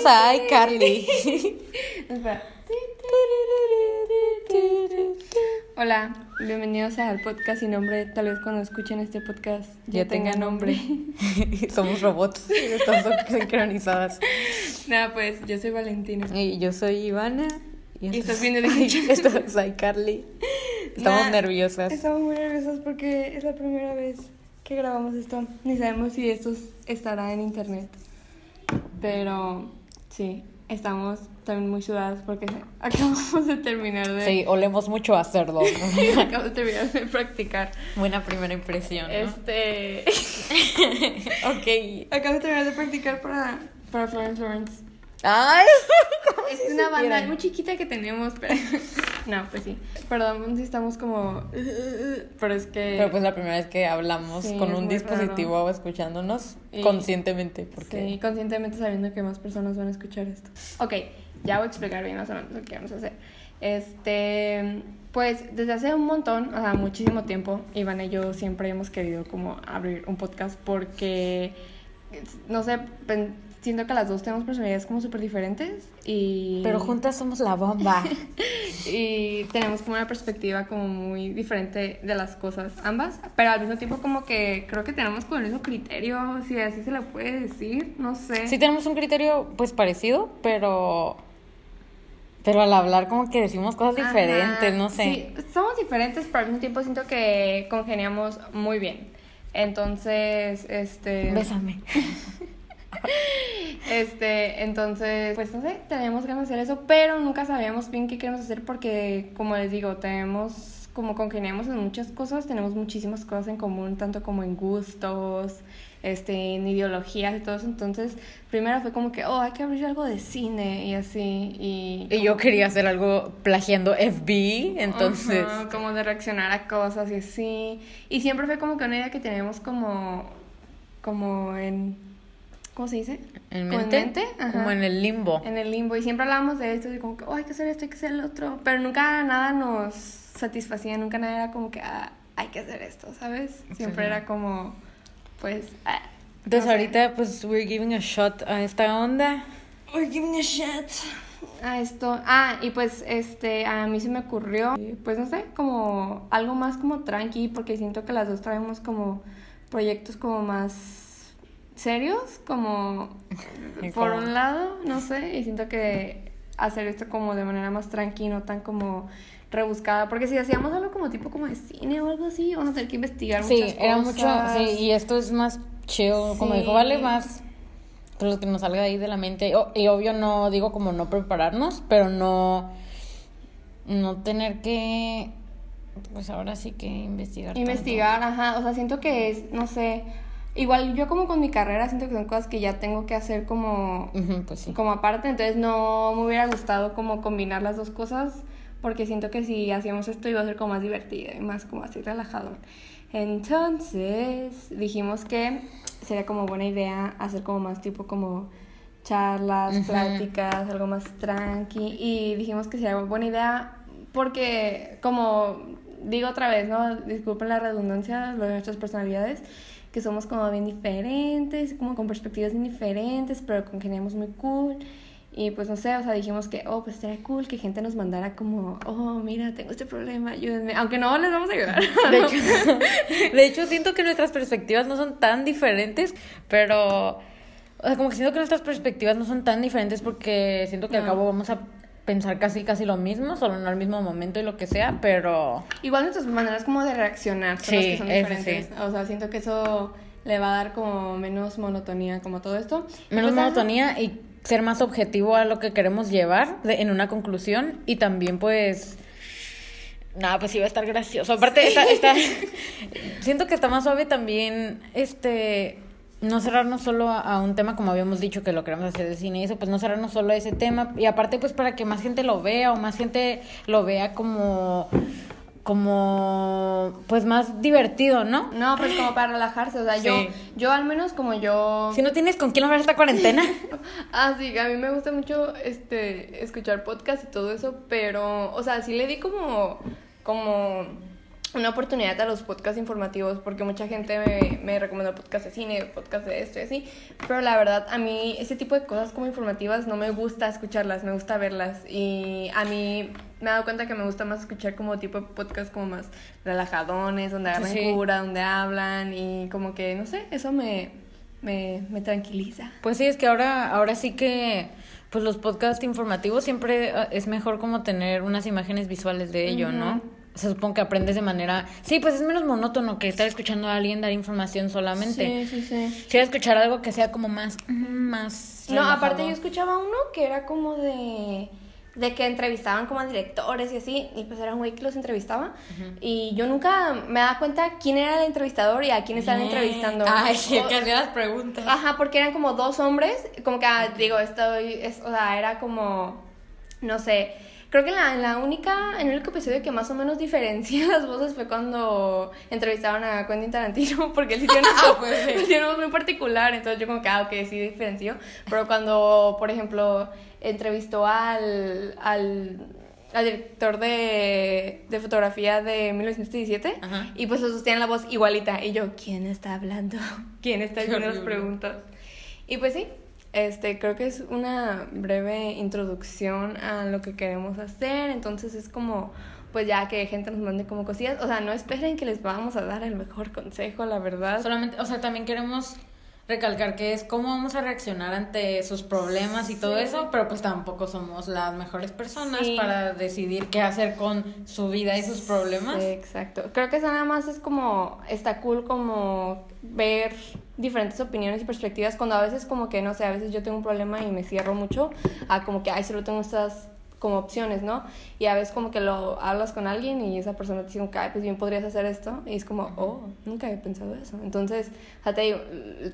Bienvenidos a iCarly. Hola, bienvenidos al podcast sin nombre. Tal vez cuando escuchen este podcast ya, tenga nombre. Somos robots, estamos sincronizadas. Nada, pues yo soy Valentina. Y yo soy Ivana. Y estás viendo de Esto es iCarly. Estamos Nah, nerviosas. Estamos muy nerviosas porque es la primera vez que grabamos esto. Ni sabemos si esto estará en internet. Pero sí, estamos también muy sudadas porque acabamos de terminar de. Sí, olemos mucho a cerdo. acabamos de terminar de practicar. Buena primera impresión. ¿no? Este. Ok. Acabo de terminar de practicar para, para Florence Lawrence. Ay, Es una banda muy chiquita que tenemos, pero. No, pues sí. Perdón si estamos como. Pero es que. Pero pues la primera vez que hablamos Sí, con un dispositivo escuchándonos Y- conscientemente. Porque Sí, conscientemente sabiendo que más personas van a escuchar esto. Ok, ya voy a explicar bien más o menos lo que vamos a hacer. Este, pues desde hace un montón, o sea, muchísimo tiempo, Iván y yo siempre hemos querido como abrir un podcast porque, no sé, siento que las dos tenemos personalidades como súper diferentes y... Pero juntas somos la bomba. y tenemos como una perspectiva como muy diferente de las cosas ambas, pero al mismo tiempo como que creo que tenemos como el mismo criterio, si así se le puede decir, no sé. Sí tenemos un criterio pues parecido, pero pero al hablar como que decimos cosas Ajá, diferentes, no sé. Sí, somos diferentes, pero al mismo tiempo siento que congeniamos muy bien. Entonces, este... Bésame. Este, entonces, pues no sé, teníamos ganas de hacer eso, pero nunca sabíamos bien qué queremos hacer porque, como les digo, tenemos, como congeniamos en muchas cosas, tenemos muchísimas cosas en común, tanto como en gustos, este, en ideologías y todo eso. Entonces, primero fue como que, oh, hay que abrir algo de cine y así, y... Y yo quería hacer algo plagiando FBI, entonces Ajá, como de reaccionar a cosas y así. Y siempre fue como que una idea que teníamos como, como en, ¿cómo se dice? en mente, Ajá. como en el limbo. En el limbo. Y siempre hablábamos de esto, y como que, oh, hay que hacer esto, hay que hacer el otro. Pero nunca nada nos satisfacía, nunca nada era como que, ah, hay que hacer esto, ¿sabes? Siempre Sí. era como, pues, ah. Entonces no sé. ahorita pues we're giving a shot a esta onda. We're giving a shot. A esto. Ah, y pues este, a mí se me ocurrió, pues no sé, como algo más como tranqui, porque siento que las dos traemos como proyectos como más serios, como ¿Y por un lado, no sé, y siento que hacer esto como de manera más tranqui, no tan como rebuscada, porque si hacíamos algo como tipo como de cine o algo así, vamos a tener que investigar Sí, muchas era mucho, sí, y esto es más chill, como dijo, vale más pues, lo que nos salga ahí de la mente. Y obvio no digo como no prepararnos, pero no no tener que pues ahora sí que investigar. tanto. Investigar, ajá, o sea, siento que es, no sé, igual yo como con mi carrera siento que son cosas que ya tengo que hacer como, Ujú, pues sí. como aparte, entonces no me hubiera gustado como combinar las dos cosas, porque siento que si hacíamos esto iba a ser como más divertido y más como así relajado. Entonces dijimos que sería como buena idea hacer como más tipo como charlas, Ujú. pláticas, algo más tranqui. Y dijimos que sería buena idea porque, como digo otra vez, ¿no? Disculpen la redundancia, lo de nuestras personalidades, que somos como bien diferentes, como con perspectivas bien diferentes, pero congeniamos muy cool. Y pues no sé, o sea, dijimos que, oh, pues sería cool que gente nos mandara como, oh, mira, tengo este problema, ayúdenme. Aunque no les vamos a ayudar. De hecho, de hecho, siento que nuestras perspectivas no son tan diferentes, pero. O sea, como que siento que nuestras perspectivas no son tan diferentes porque siento que al No. cabo vamos a pensar casi casi lo mismo, solo no al mismo momento y lo que sea, pero. Igual nuestras maneras como de reaccionar son las Sí, que son diferentes. sí. O sea, siento que eso le va a dar como menos monotonía como todo esto. Menos Pues, monotonía y ser más objetivo a lo que queremos llevar de- en una conclusión y también pues nada pues iba a estar gracioso aparte está, está- siento que está más suave también este no cerrarnos solo a, a un tema como habíamos dicho que lo queremos hacer de cine y eso pues no cerrarnos solo a ese tema y aparte pues para que más gente lo vea o más gente lo vea como como pues más divertido no No, pues como para relajarse. O sea, yo, yo al menos como yo. si no tienes con quién hablar esta cuarentena Ah, sí, a mí me gusta mucho este escuchar podcast y todo eso, pero, o sea, sí le di como, como una oportunidad a los podcasts informativos porque mucha gente me, me recomendó podcast de cine, podcast de esto y así, pero la verdad a mí ese tipo de cosas como informativas no me gusta escucharlas, me gusta verlas y a mí me he dado cuenta que me gusta más escuchar como tipo de podcast como más relajadones, donde agarran Sí. cura, donde hablan y como que no sé, eso me, me, me tranquiliza. Pues sí, es que ahora, ahora sí que pues los podcasts informativos siempre eh, es mejor como tener unas imágenes visuales de ello, ¿no? Se supone que aprendes de manera... Sí, pues es menos monótono que estar escuchando a alguien dar información solamente. Sí, sí, sí. Quiero escuchar algo que sea como más... más No, aparte yo escuchaba uno que era como de de que entrevistaban como a directores y así, y pues era un güey que los entrevistaba, y yo nunca me daba cuenta quién era el entrevistador y a quién estaban Bien. entrevistando. Ay, O- que hacía las preguntas. Ajá, porque eran como dos hombres, como que, ah, digo, estoy, es, o sea, era como, no sé, creo que en la, en la única, en el único episodio que más o menos diferencia las voces fue cuando entrevistaron a Quentin Tarantino, porque él sí tiene una, Ah, pues sí. él tiene una voz muy particular, entonces yo como que, ah, ok, sí diferenció, pero cuando, por ejemplo, entrevistó al, al, al director de, de fotografía de 1917, Ajá. y pues los dos tienen la voz igualita, y yo, ¿quién está hablando? ¿Quién está haciendo las preguntas? Y pues sí, este, creo que es una breve introducción a lo que queremos hacer, entonces es como, pues ya que gente nos mande como cosillas, o sea, no esperen que les vamos a dar el mejor consejo, la verdad. Solamente, o sea, también queremos recalcar que es cómo vamos a reaccionar ante sus problemas y todo eso, pero pues tampoco somos las mejores personas Sí. para decidir qué hacer con su vida y sus problemas. Sí, exacto. Creo que eso nada más es como, está cool como ver diferentes opiniones y perspectivas cuando a veces como que, no sé, a veces yo tengo un problema y me cierro mucho a como que, ay, solo tengo estas como opciones, ¿no? Y a veces como que lo hablas con alguien y esa persona te dice, ay, pues bien podrías hacer esto. Y es como, oh, nunca he pensado eso. Entonces, sea, te digo,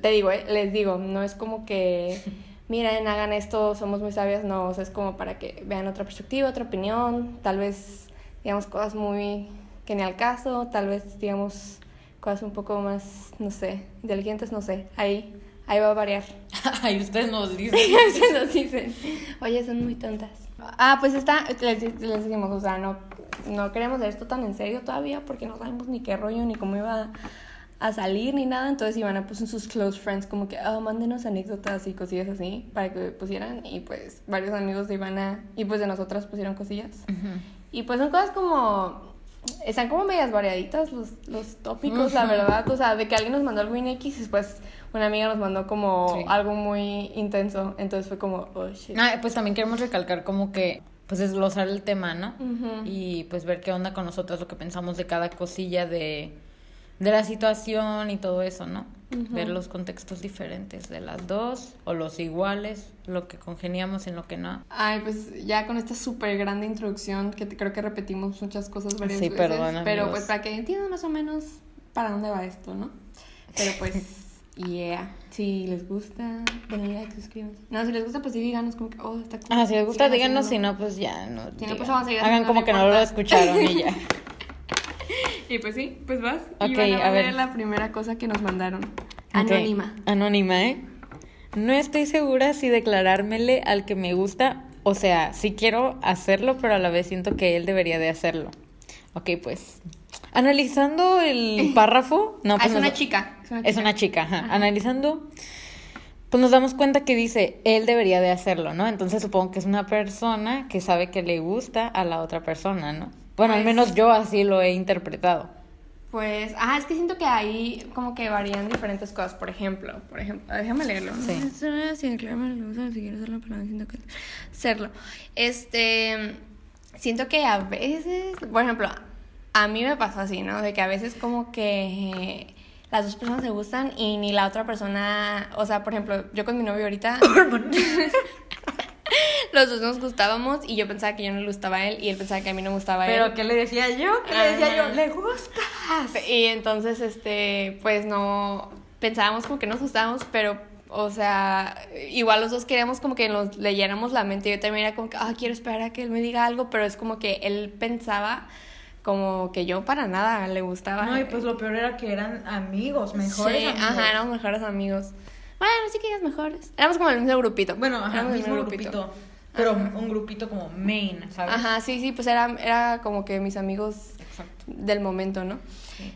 te digo, eh, les digo, no es como que, miren, hagan esto, somos muy sabias, no, o sea, es como para que vean otra perspectiva, otra opinión, tal vez, digamos, cosas muy que ni al caso, tal vez, digamos, cosas un poco más, no sé, inteligentes, no sé, ahí, ahí va a variar. Ay, ustedes nos dicen. Se nos dicen, oye, son muy tontas. Ah, pues está, les, les decimos, o sea, no, no queremos esto tan en serio todavía porque no sabemos ni qué rollo ni cómo iba a salir ni nada. Entonces Ivana puso en sus close friends como que, ah, mándenos anécdotas y cosillas así para que pusieran. Y pues varios amigos de Ivana y pues de nosotras pusieron cosillas. Y pues son cosas como. Están como medias variaditas los, los tópicos, la verdad. O sea, de que alguien nos mandó algo bien X y después una amiga nos mandó como Sí. algo muy intenso. Entonces fue como, oh shit. Ah, pues también queremos recalcar como que pues desglosar el tema, ¿no? Y pues ver qué onda con nosotros, lo que pensamos de cada cosilla de, de la situación y todo eso, ¿no? Ver los contextos diferentes de las dos o los iguales, lo que congeniamos y en lo que no. Ay, pues ya con esta súper grande introducción que te- creo que repetimos muchas cosas varias Sí, veces. perdón, pero pues para que entiendan más o menos para dónde va esto, ¿no? Pero pues, yeah. Si les gusta, denle like, suscríbanse. No, si les gusta, pues sí, díganos como que, oh, está cool. Ah, si les gusta, díganos, si no, pues ya no. Si no, pues vamos a Hagan como que no lo escucharon y ya. Y pues sí, pues vas. Ok, y van a, a ver. ver la primera cosa que nos mandaron. Anónima. Anónima, ¿eh? No estoy segura si declarármele al que me gusta, o sea, sí quiero hacerlo, pero a la vez siento que él debería de hacerlo. Ok, pues. Analizando el párrafo. No, Ah, pues es nos- una chica. Es una Es una chica, ajá. Analizando, pues nos damos cuenta que dice, él debería de hacerlo, ¿no? Entonces supongo que es una persona que sabe que le gusta a la otra persona, ¿no? Bueno, al Pues- menos yo así lo he interpretado. Pues, ah, es que siento que ahí como que varían diferentes cosas. Por ejemplo, por ejemplo, déjame leerlo. ¿no? Sí. Si declararme le gusta, si quiero hacerlo, pero siento que hacerlo. Este, siento que a veces, por ejemplo, a mí me pasó así, ¿no? De que a veces como que las dos personas se gustan y ni la otra persona, o sea, por ejemplo, yo con mi novio ahorita, los dos nos gustábamos y yo pensaba que yo no le gustaba a él y él pensaba que a mí no me gustaba a él. Pero ¿qué le decía yo? ¿Qué le decía yo? ¿Le gustas? Y entonces, este, pues no, pensábamos como que nos gustábamos, pero, o sea, igual los dos queríamos como que nos leyéramos la mente. Yo también era como que, ah, quiero esperar a que él me diga algo, pero es como que él pensaba como que yo para nada le gustaba. No, y pues lo peor era que eran amigos, mejores Sí, amigos. ajá, éramos mejores amigos. Bueno, sí que ellos mejores. Éramos como el mismo grupito. Bueno, ajá, Éramos el mismo grupito. Pero un grupito como main, ¿sabes? Ajá, sí, sí, pues era, era como que mis amigos. Del momento, ¿no?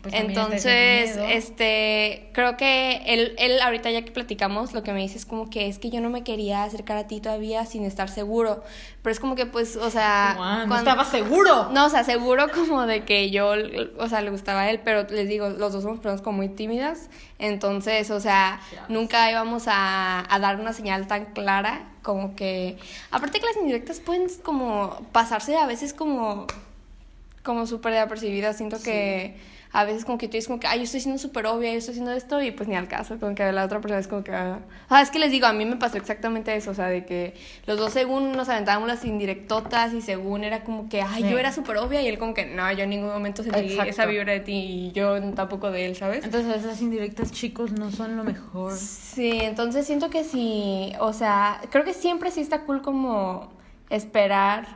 pues Entonces, este, creo que él, él ahorita ya que platicamos, lo que me dice es como que es que yo no me quería acercar a ti todavía sin estar seguro, pero es como que pues, o sea, Como, ah, no cuando- estaba seguro. no, o sea, seguro como de que yo, o sea, le gustaba a él, pero les digo, los dos somos personas como muy tímidas, entonces, o sea, nunca íbamos a, a dar una señal tan clara como que, aparte que las indirectas pueden como pasarse a veces como, como súper desapercibidas, siento que a veces como que tú dices como que, ay, yo estoy siendo súper obvia, yo estoy haciendo esto y pues ni al caso, como que la otra persona es como que, ah, ah, es que les digo, a mí me pasó exactamente eso, o sea, de que los dos según nos aventábamos las indirectotas y según era como que, ay, Sí. yo era súper obvia y él como que, no, yo en ningún momento sentí Exacto. esa vibra de ti y yo tampoco de él, ¿sabes? Entonces esas indirectas chicos no son lo mejor. Sí, entonces siento que sí, o sea, creo que siempre sí está cool como esperar,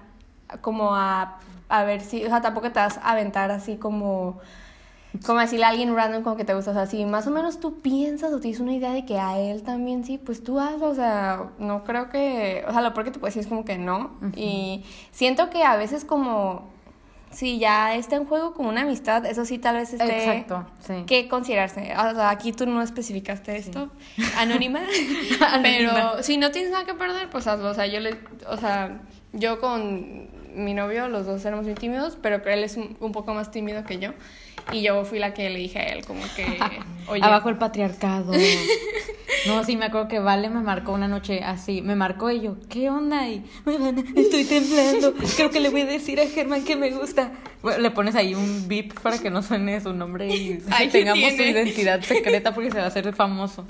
como a, a ver si, o sea, tampoco te vas a aventar así como, como decirle a alguien random como que te gusta, o sea, si más o menos tú piensas o tienes una idea de que a él también sí, pues tú hazlo, o sea, no creo que, o sea, lo peor que te puedo decir es como que no, y siento que a veces como... Si ya está en juego como una amistad, eso sí tal vez esté Exacto, sí. que considerarse. O sea, aquí tú no especificaste esto, anónima, Anónima. pero si no tienes nada que perder, pues hazlo. O sea, yo le, o sea, yo con mi novio, los dos éramos muy tímidos, pero él es un, un poco más tímido que yo. Y yo fui la que le dije a él como que, oye, Abajo el patriarcado. No, sí, me acuerdo que Vale me marcó una noche así. Me marcó y yo, ¿qué onda? Y, "Oigan, estoy temblando. Creo que le voy a decir a Germán que me gusta. Bueno, le pones ahí un beep para que no suene su nombre y Ay, ¿qué tengamos su identidad secreta porque se va a hacer famoso.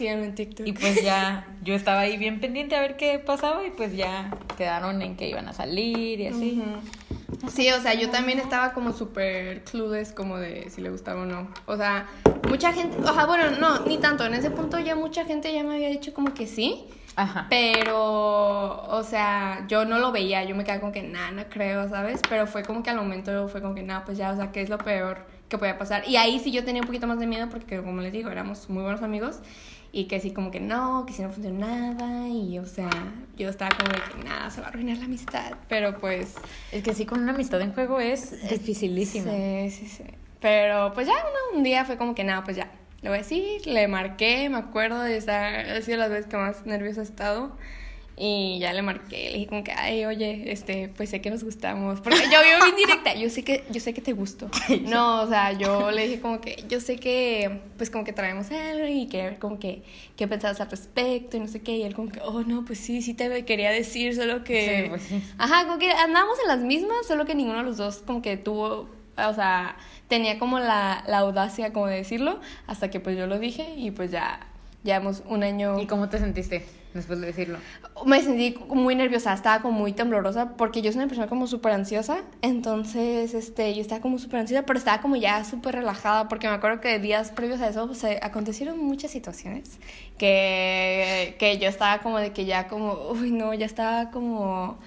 Síganme en TikTok. Y pues ya, yo estaba ahí bien pendiente a ver qué pasaba y pues ya quedaron en que iban a salir y así. Ujú. Sí, o sea, yo también estaba como súper clueless como de si le gustaba o no. O sea, mucha gente, o sea, bueno, no, ni tanto. En ese punto ya mucha gente ya me había dicho como que sí. Ajá. Pero, o sea, yo no lo veía, yo me quedaba como que, nada, no creo, ¿sabes? Pero fue como que al momento fue como que, nada, pues ya, o sea, ¿qué es lo peor que podía pasar? Y ahí sí yo tenía un poquito más de miedo porque, como les digo, éramos muy buenos amigos y que sí, como que no, que si no funcionaba y, o sea, yo estaba como de que, nada, se va a arruinar la amistad, pero pues... Es que sí, con una amistad en juego es dificilísimo. Sí, sí, sí. Pero pues ya uno, un día fue como que nada, pues ya. Le voy a decir, le marqué, me acuerdo de estar, ha sido las veces que más nerviosa he estado. Y ya le marqué, le dije como que, ay, oye, este, pues sé que nos gustamos. Porque yo vivo bien directa, yo sé que, yo sé que te gusto. No, o sea, yo le dije como que, yo sé que, pues como que traemos algo y que como que, qué pensabas al respecto y no sé qué. Y él como que, oh, no, pues sí, sí te quería decir, solo que... Sí, pues sí. Ajá, como que andamos en las mismas, solo que ninguno de los dos como que tuvo, o sea, tenía como la, la audacia como de decirlo, hasta que pues yo lo dije y pues ya llevamos un año. ¿Y cómo te sentiste después de decirlo? Me sentí muy nerviosa, estaba como muy temblorosa porque yo soy una persona como súper ansiosa, entonces este, yo estaba como súper ansiosa, pero estaba como ya súper relajada porque me acuerdo que días previos a eso pues, se acontecieron muchas situaciones que, que yo estaba como de que ya como, uy no, ya estaba como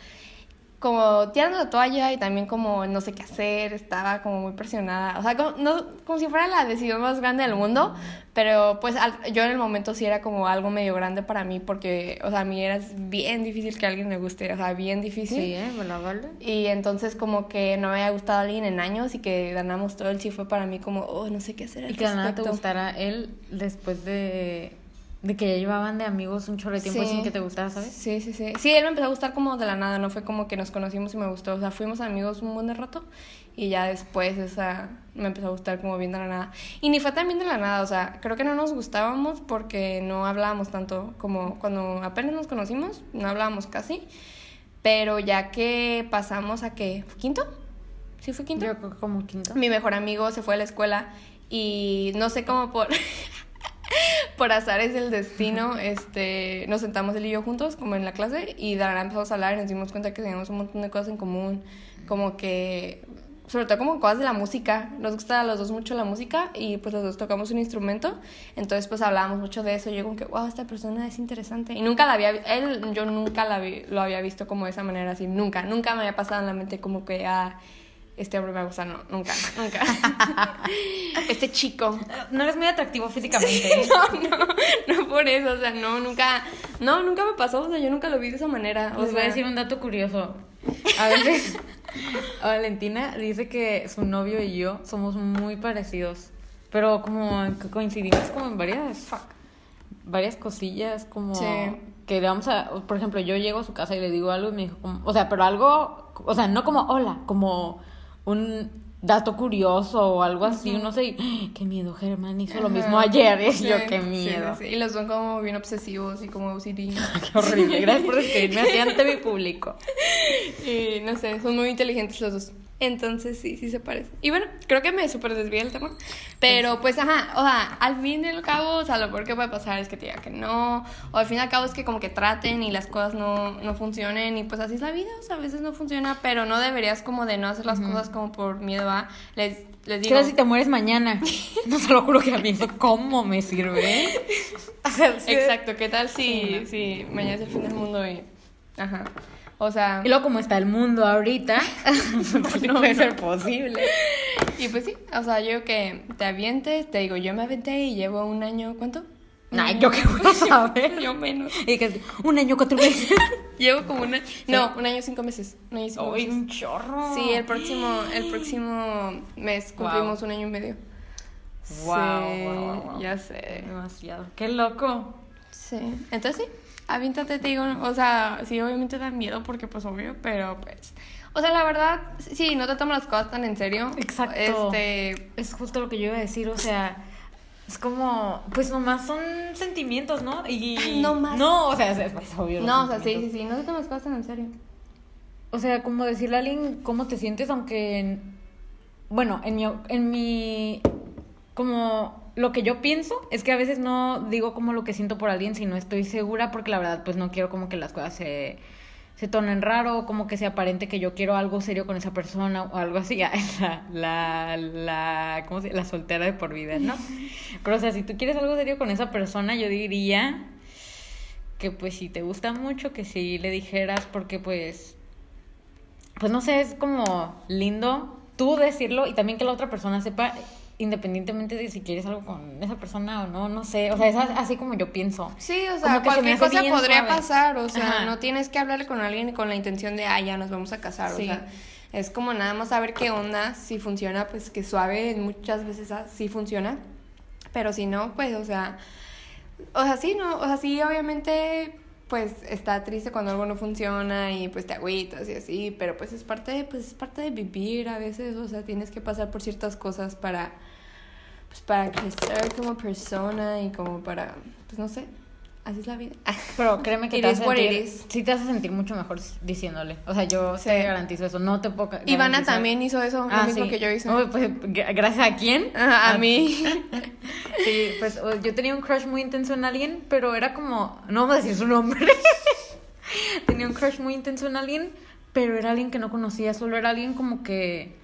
como tirando la toalla y también como no sé qué hacer, estaba como muy presionada, o sea, como, no, como si fuera la decisión más grande del mundo, pero pues al- yo en el momento sí era como algo medio grande para mí porque, o sea, a mí era bien difícil que alguien me guste, o sea, bien difícil. Sí, ¿eh? ¿Me la vale? Y entonces como que no me había gustado alguien en años y que ganamos todo el sí fue para mí como, oh, no sé qué hacer. al Y que nada te gustara él después de, de que ya llevaban de amigos un chorro de tiempo Sí. sin que te gustara, ¿sabes? Sí, sí, sí. Sí, él me empezó a gustar como de la nada, no fue como que nos conocimos y me gustó. O sea, fuimos amigos un buen rato y ya después, o sea, me empezó a gustar como bien de la nada. Y ni fue tan bien de la nada, o sea, creo que no nos gustábamos porque no hablábamos tanto como cuando apenas nos conocimos, no hablábamos casi. Pero ya que pasamos a que, ¿quinto? ¿Sí fue quinto? Yo creo que como quinto. Mi mejor amigo se fue a la escuela y no sé cómo por por azares del destino, este, nos sentamos él y yo juntos como en la clase y de la nada empezamos a hablar y nos dimos cuenta que teníamos un montón de cosas en común, como que sobre todo como cosas de la música, nos gusta a los dos mucho la música y pues los dos tocamos un instrumento, entonces pues hablábamos mucho de eso. Y yo como que, wow, esta persona es interesante y nunca la había, él, yo nunca la vi- lo había visto como de esa manera así, nunca, nunca me había pasado en la mente como que, ah, este hombre me gusta, no, nunca, nunca. este chico. No eres muy atractivo físicamente. No, no, no por eso, o sea, no, nunca, no, nunca me pasó, o sea, yo nunca lo vi de esa manera, o Les voy a decir un dato curioso. A veces Valentina dice que su novio y yo somos muy parecidos. Pero como coincidimos como en varias varias cosillas como Sí. que le vamos a por ejemplo yo llego a su casa y le digo algo y me dijo como o sea pero algo o sea no como hola como un dato curioso o algo así uno se "Ah, qué miedo Germán hizo lo mismo ayer y Sí, yo qué miedo sí, sí. Y los son como bien obsesivos y como OCD. qué horrible gracias por escribirme así ante mi público Y no sé, son muy inteligentes los dos. Entonces sí, sí se parecen. Y bueno, creo que me súper desvié el tema. Pero pues, ajá, o sea, al fin y al cabo, o sea, lo peor que puede pasar es que te diga que no. O al fin y al cabo es que como que traten y las cosas no, no funcionen. Y pues así es la vida, o sea, a veces no funciona. Pero no deberías como de no hacer las cosas como por miedo a... Les, les ¿Qué digo... si te mueres mañana? No te lo juro que a mí eso cómo me sirve. Exacto, ¿qué tal si, Sí, si mañana es el fin del mundo y... Ajá. O sea... Y luego como está el mundo ahorita, no puede ser posible. Y pues sí, o sea, yo que te avientes, te digo, yo me aventé y llevo un año, ¿cuánto? Ay, yo qué voy a saber. Yo menos. Y que un año cuatro meses. Llevo como una... No, un año cinco meses. Un año cinco Ay, meses. un chorro. Sí, el próximo, el próximo mes cumplimos un año y medio. Wow, Sí, wow, wow, wow. Ya sé. Demasiado. Qué loco. Sí. Entonces sí, aviéntate, te digo, o sea, sí, obviamente da miedo porque pues obvio, pero pues... O sea, la verdad, sí, no te tomas las cosas tan en serio. Exacto. Este, Es justo lo que yo iba a decir, o sea, es como, pues nomás son sentimientos, ¿no? Y No más. No, o sea, es, es obvio. no, o sea, sí, sí, sí, no te tomas las cosas tan en serio. O sea, como decirle a alguien cómo te sientes, aunque, en- bueno, en mi, en mi, como lo que yo pienso es que a veces no digo como lo que siento por alguien si no estoy segura, porque la verdad, pues no quiero como que las cosas se, se tornen raro, como que sea aparente que yo quiero algo serio con esa persona o algo así, la, la, la, ¿cómo se La soltera de por vida, ¿no? Pero o sea, si tú quieres algo serio con esa persona, yo diría que pues si te gusta mucho, que si le dijeras, porque pues pues no sé, es como lindo tú decirlo y también que la otra persona sepa independientemente de si quieres algo con esa persona o no, no sé, o sea, es así como yo pienso. Sí, o sea, se cualquier cosa podría suave. pasar, o sea, Ajá. no tienes que hablar con alguien con la intención de, ah, ya nos vamos a casar, Sí. o sea, es como nada más saber qué onda, si funciona, pues que suave, muchas veces ah, sí funciona, pero si no, pues, o sea, o sea, sí, no, o sea, sí, obviamente, pues, está triste cuando algo no funciona y pues te agüitas y así, pero pues es parte de, pues es parte de vivir a veces, o sea, tienes que pasar por ciertas cosas para pues para crecer como persona y como para, pues no sé, así es la vida. Pero créeme que te it sentir, sí te a sentir mucho mejor diciéndole. O sea, yo Sí. te garantizo eso, no te puedo Ivana también hizo eso, Ah, lo mismo sí. que yo hice. Uy, pues, gra- gracias a quién? Ajá, a Ah, mí. Sí, pues yo tenía un crush muy intenso en alguien, pero era como, no vamos a decir su nombre. tenía un crush muy intenso en alguien, pero era alguien que no conocía, solo era alguien como que,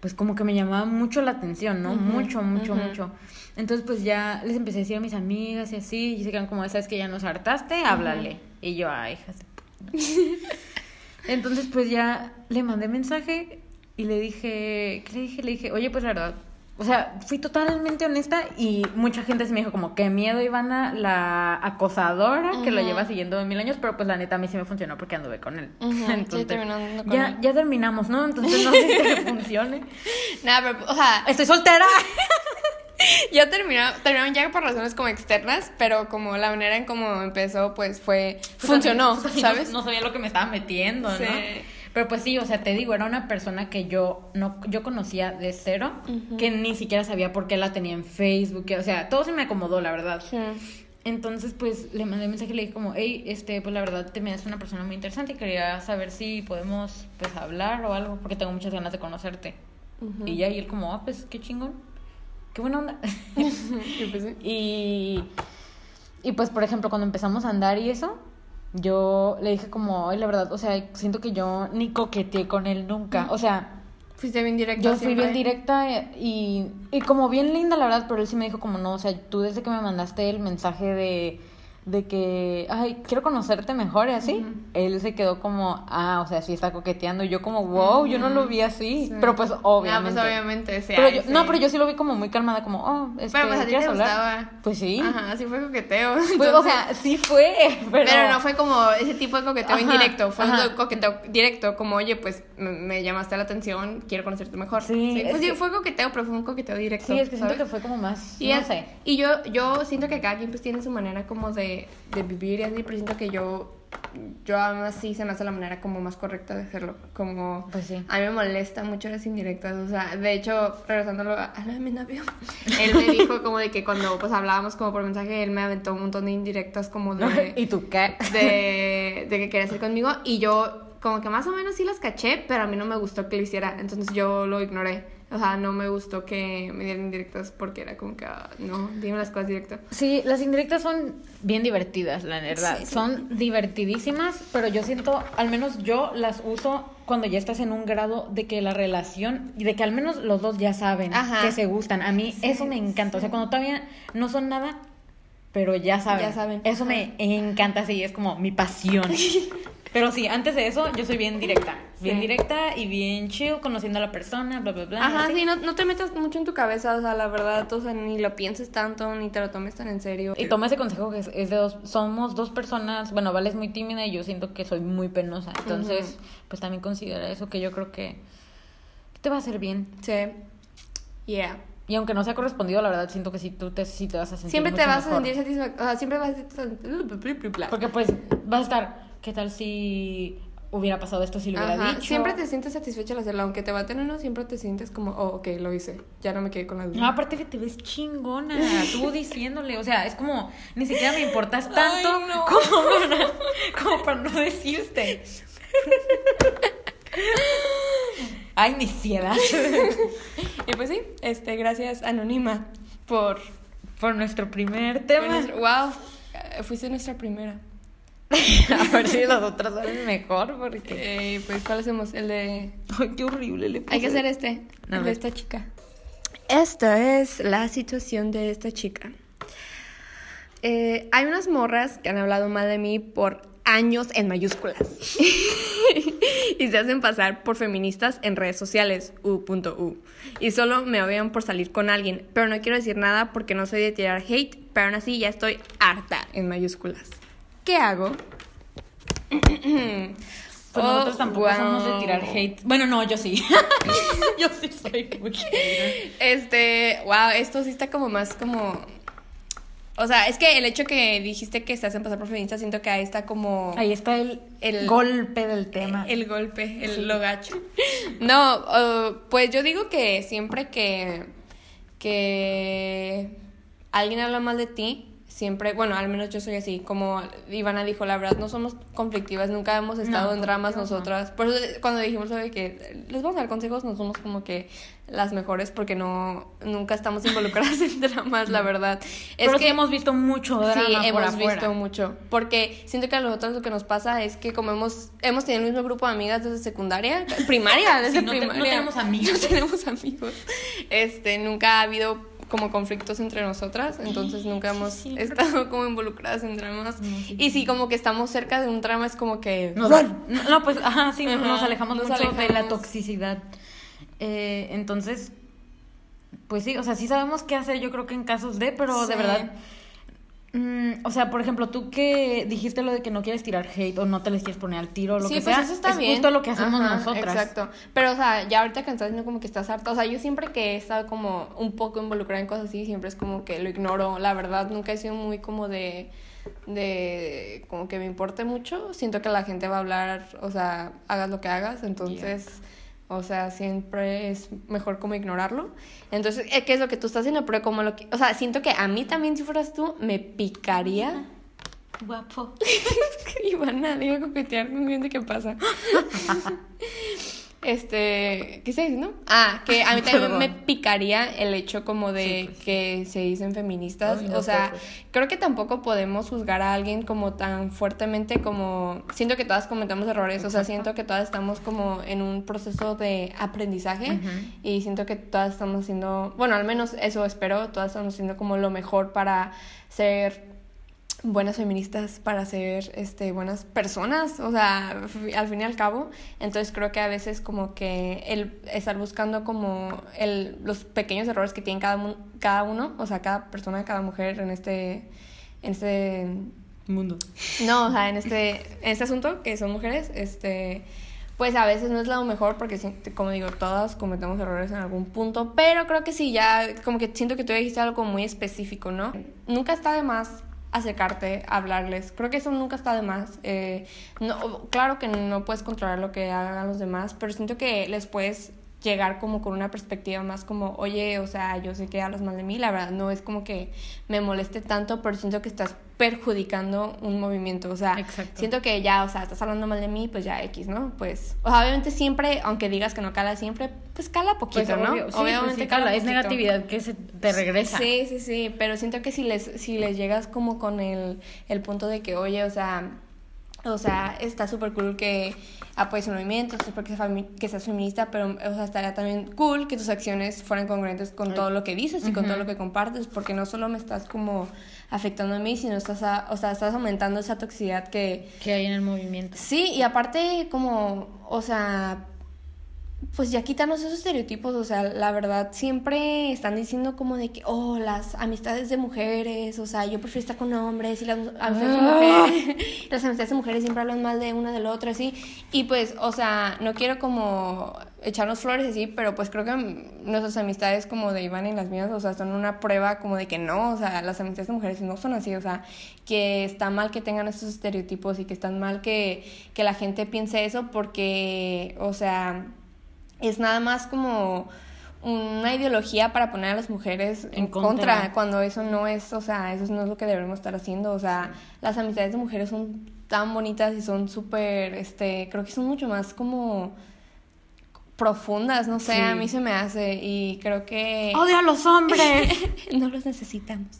pues como que me llamaba mucho la atención, ¿no? Mucho, mucho, mucho. Entonces pues ya les empecé a decir a mis amigas y así, y se quedan como, ¿sabes que ya nos hartaste? Háblale. Y yo, ay, hijas de puta". Entonces pues ya le mandé mensaje y le dije, ¿qué le dije? Le dije, oye, pues la verdad, o sea, fui totalmente honesta y mucha gente se me dijo como, qué miedo, Ivana, la acosadora que lo lleva siguiendo de mil años, pero pues la neta a mí sí me funcionó porque anduve con él. Entonces, con ya, él. ya terminamos, ¿no? Entonces no sé si funcione. Nada, pero, o sea, Estoy soltera. ya terminaron, terminaron ya por razones como externas, pero como la manera en cómo empezó, pues fue, funcionó, Pues, a mí ¿sabes? No, no sabía lo que me estaba metiendo, Sí. ¿no? Pero pues sí, o sea, te digo, era una persona que yo no yo conocía de cero, que ni siquiera sabía por qué la tenía en Facebook, que, o sea, todo se me acomodó, la verdad. Sí. Entonces, pues le mandé mensaje y le dije como, hey, este, pues la verdad te me das una persona muy interesante y quería saber si podemos, pues, hablar o algo, porque tengo muchas ganas de conocerte. Y ya, y él como, ah, pues, qué chingón, qué buena onda. Y pues y, y pues, por ejemplo, cuando empezamos a andar y eso, yo le dije como, ay, la verdad, o sea, siento que yo ni coqueteé con él nunca. O sea, Fuiste bien directa yo fui siempre. bien directa y, y como bien linda, la verdad, pero él sí me dijo como, no, o sea, tú desde que me mandaste el mensaje de, de que, ay, quiero conocerte mejor y así, él se quedó como, ah, o sea, sí está coqueteando. Y yo como, wow, yo no lo vi así. Pero pues obviamente. Ah, pues obviamente, sí. Pero ay, yo- sí. No, pero yo sí lo vi como muy calmada, como, oh, es Pero que, pues a ti ¿quieres te hablar? gustaba. Pues sí. Ajá, sí fue coqueteo. Pues, o entonces- sea, sí fue, pero... Pero no fue como ese tipo de coqueteo Ajá, indirecto, fue ajá. un coqueteo directo, como, oye, pues me, llamaste la atención, quiero conocerte mejor. Sí, pues es sí, que- fue coqueteo, pero fue un coqueteo directo. Sí, es que siento ¿sabes? que fue como más, Y, no es- sé. y yo, yo siento que cada quien pues tiene su manera como de, de vivir y así, pero siento que yo, yo aún así se me hace la manera como más correcta de hacerlo, como Pues sí. a mí me molesta mucho las indirectas, o sea, de hecho, regresándolo a a lo de mi novio, él me dijo como de que cuando pues hablábamos como por mensaje, él me aventó un montón de indirectas como de ¿Y tú qué? de, de que quería hacer conmigo y yo como que más o menos sí las caché, pero a mí no me gustó que lo hiciera, entonces yo lo ignoré. O sea, no me gustó que me dieran indirectas porque era como que, ah, no, dime las cosas directo. Sí, las indirectas son bien divertidas, la verdad. Sí, sí. Son divertidísimas, pero yo siento, al menos yo las uso cuando ya estás en un grado de que la relación, y de que al menos los dos ya saben Ajá. que se gustan. A mí eso me encanta. O sea, cuando todavía no son nada, pero ya saben. Ya saben. Eso Ajá. me encanta, sí, es como mi pasión. Pero sí, antes de eso, yo soy bien directa. Bien Sí. directa y bien chill, conociendo a la persona, bla, bla, bla. Ajá, sí, no, no te metas mucho en tu cabeza, o sea, la verdad, o sea, ni lo pienses tanto, ni te lo tomes tan en serio. Y toma ese consejo que es, es de dos, somos dos personas, bueno, Vale es muy tímida y yo siento que soy muy penosa, entonces, pues también considera eso que yo creo que te va a hacer bien. Sí. Yeah. Y aunque no sea correspondido, la verdad siento que sí, tú te, sí te vas a sentir Siempre te vas a sentir satisfactorio, o sea, siempre vas a sentir... Porque pues vas a estar, ¿qué tal si hubiera pasado esto si lo hubiera Ajá, dicho? Siempre te sientes satisfecha al hacerlo, aunque te baten uno, siempre te sientes como, oh, ok, lo hice, ya no me quedé con la duda. No, aparte que te ves chingona, tú diciéndole, o sea, es como, ni siquiera me importas tanto Ay, no. como, para, como para no decirte. Ay, mi ciedad. Y pues sí, este, gracias Anónima por... Por nuestro primer tema. nuestro- wow, eh, fuiste nuestra primera. A ver si las otras salen mejor, porque... Eh, pues, ¿cuál hacemos? El de... Ay, qué horrible le Hay puse. que hacer este, el de esta chica. Esta es la situación de esta chica. Eh, hay unas morras que han hablado mal de mí por años en mayúsculas. y se hacen pasar por feministas en redes sociales, u.u. Y solo me odian por salir con alguien. Pero no quiero decir nada porque no soy de tirar hate, pero aún así ya estoy harta en mayúsculas. ¿Qué hago? Pues Oh, nosotros tampoco wow. somos de tirar hate. Bueno, no, yo sí. yo sí soy muy. Este, wow, esto sí está como más como... O sea, es que el hecho que dijiste que se hacen pasar por feministas, siento que ahí está como... Ahí está el, El- golpe del tema. El golpe, el lo gacho. No, uh, pues yo digo que siempre que, que alguien habla mal de ti, siempre, bueno, al menos yo soy así, como Ivana dijo, la verdad, no somos conflictivas, nunca hemos estado No, en dramas no. nosotras. Por eso cuando dijimos sobre que les vamos a dar consejos, no somos como que las mejores porque no, nunca estamos involucradas en dramas, la verdad. Es Pero que sí hemos visto mucho drama Sí, por hemos afuera. visto mucho. Porque siento que a nosotros lo que nos pasa es que como hemos, hemos tenido el mismo grupo de amigas desde secundaria, primaria, desde Sí, no te- no primaria. tenemos amigos. No tenemos amigos. Este, nunca ha habido como conflictos entre nosotras, entonces nunca hemos sí, estado como involucradas en dramas. No, sí. Y si como que estamos cerca de un drama es como que... Nos- no, no, pues, ajá, sí, Ajá, nos alejamos nos mucho de la alejamos. toxicidad. Eh, entonces, pues sí, o sea, sí sabemos qué hacer, yo creo que en casos de, pero de verdad. Mm, o sea, por ejemplo, tú que dijiste lo de que no quieres tirar hate o no te les quieres poner al tiro o lo sí, que pues sea, eso está es bien. justo lo que hacemos Ajá, nosotras. Exacto. Pero, o sea, ya ahorita que estás diciendo como que estás harta, o sea, yo siempre que he estado como un poco involucrada en cosas así, siempre es como que lo ignoro. La verdad, nunca he sido muy como de, de, como que me importe mucho. Siento que la gente va a hablar, o sea, hagas lo que hagas, entonces... O sea, siempre es mejor como ignorarlo. Entonces, eh, ¿qué es lo que tú estás haciendo? Pero como lo que... O sea, siento que a mí también, si fueras tú, me picaría. Guapo. Ivana, digo coquetear con gente que pasa. Este, ¿qué se dice, no? Ah, que a mí también me picaría el hecho como de Sí, pues. que se dicen feministas. Ay, no o sea, pues. creo que tampoco podemos juzgar a alguien como tan fuertemente como... Siento que todas cometemos errores, o sea, siento que todas estamos como en un proceso de aprendizaje y siento que todas estamos haciendo, bueno, al menos eso espero, todas estamos haciendo como lo mejor para ser buenas feministas para ser este, buenas personas, o sea, al fin y al cabo. Entonces creo que a veces como que el estar buscando como el, los pequeños errores que tiene cada, cada uno, o sea, cada persona, cada mujer en este, en este mundo. No, o sea, en este, en este asunto, que son mujeres, este pues a veces no es lo mejor porque, como digo, todas cometemos errores en algún punto, pero creo que sí, ya como que siento que tú dijiste algo muy específico, ¿no? Nunca está de más acercarte, hablarles. Creo que eso nunca está de más. Eh, no, claro que no puedes controlar lo que hagan los demás, pero siento que les puedes llegar como con una perspectiva más como, oye, o sea, yo sé que hablas mal de mí, la verdad no es como que me moleste tanto, pero siento que estás perjudicando un movimiento, o sea, siento que ya, o sea, estás hablando mal de mí, pues ya X, ¿no? Pues, o sea, obviamente siempre, aunque digas que no cala siempre, pues cala poquito, pues, ¿no? Pues obviamente cala, es negatividad que se te regresa. Sí, sí, sí, pero siento que si les, si les llegas como con el, el punto de que, oye, o sea, o sea, está súper cool que apoyes un movimiento, súper que, que seas feminista, pero o sea, estaría también cool que tus acciones fueran congruentes con todo lo que dices y con todo lo que compartes, porque no solo me estás como afectando a mí, sino estás, o sea, estás aumentando esa toxicidad que... Que hay en el movimiento. Sí, y aparte como, o sea, pues ya quítanos esos estereotipos, o sea, la verdad siempre están diciendo como de que, oh, las amistades de mujeres, o sea, yo prefiero estar con hombres y las amistades de ah. mujeres, las amistades de mujeres siempre hablan mal de una de la otra, así, y pues, o sea, no quiero como echarnos flores así, pero pues creo que nuestras amistades como de Iván y las mías, o sea, son una prueba como de que no, o sea, las amistades de mujeres no son así, o sea, que está mal que tengan esos estereotipos y que está mal que, que la gente piense eso porque, o sea, es nada más como una ideología para poner a las mujeres en, contra. cuando eso no es, o sea, eso no es lo que debemos estar haciendo, o sea, las amistades de mujeres son tan bonitas y son súper, este, creo que son mucho más como profundas, no sé, a mí se me hace y creo que... ¡Odio a los hombres! no los necesitamos.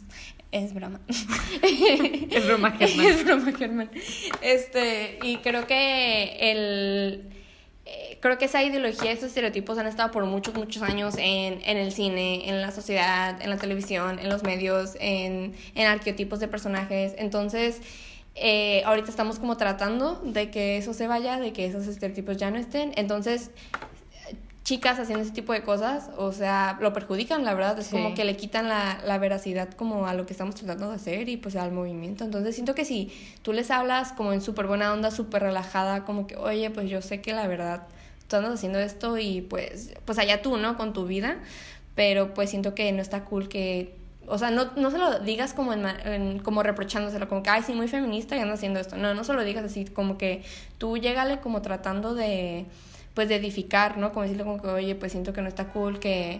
Es broma. es broma, Germán. Es broma, Germán. Este, y creo que el eh, creo que esa ideología, esos estereotipos han estado por muchos, muchos años en, en el cine, en la sociedad, en la televisión, en los medios, en, en arqueotipos de personajes. Entonces, eh, ahorita estamos como tratando de que eso se vaya, de que esos estereotipos ya no estén. Entonces, chicas haciendo ese tipo de cosas, o sea, lo perjudican, la verdad, es como que le quitan la, la, veracidad como a lo que estamos tratando de hacer y pues al movimiento. Entonces siento que si tú les hablas como en súper buena onda, súper relajada, como que, oye, pues yo sé que la verdad, tú andas haciendo esto y pues, pues allá tú, ¿no? Con tu vida, pero pues siento que no está cool que o sea, no, no se lo digas como, en, como reprochándoselo, como que, ay, sí, muy feminista y anda haciendo esto. No, no se lo digas así, como que tú llégale como tratando de, pues de edificar, ¿no? Como decirle como que, oye, pues siento que no está cool, que,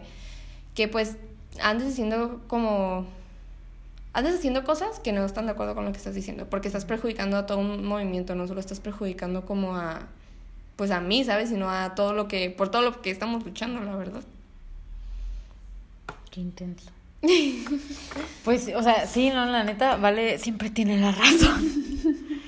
que pues andes haciendo como... Andes haciendo cosas que no están de acuerdo con lo que estás diciendo, porque estás perjudicando a todo un movimiento, no solo estás perjudicando como a, pues a mí, ¿sabes? Sino a todo lo que, por todo lo que estamos luchando, la verdad. Qué intenso. pues, o sea, sí, no, la neta, Vale siempre tiene la razón.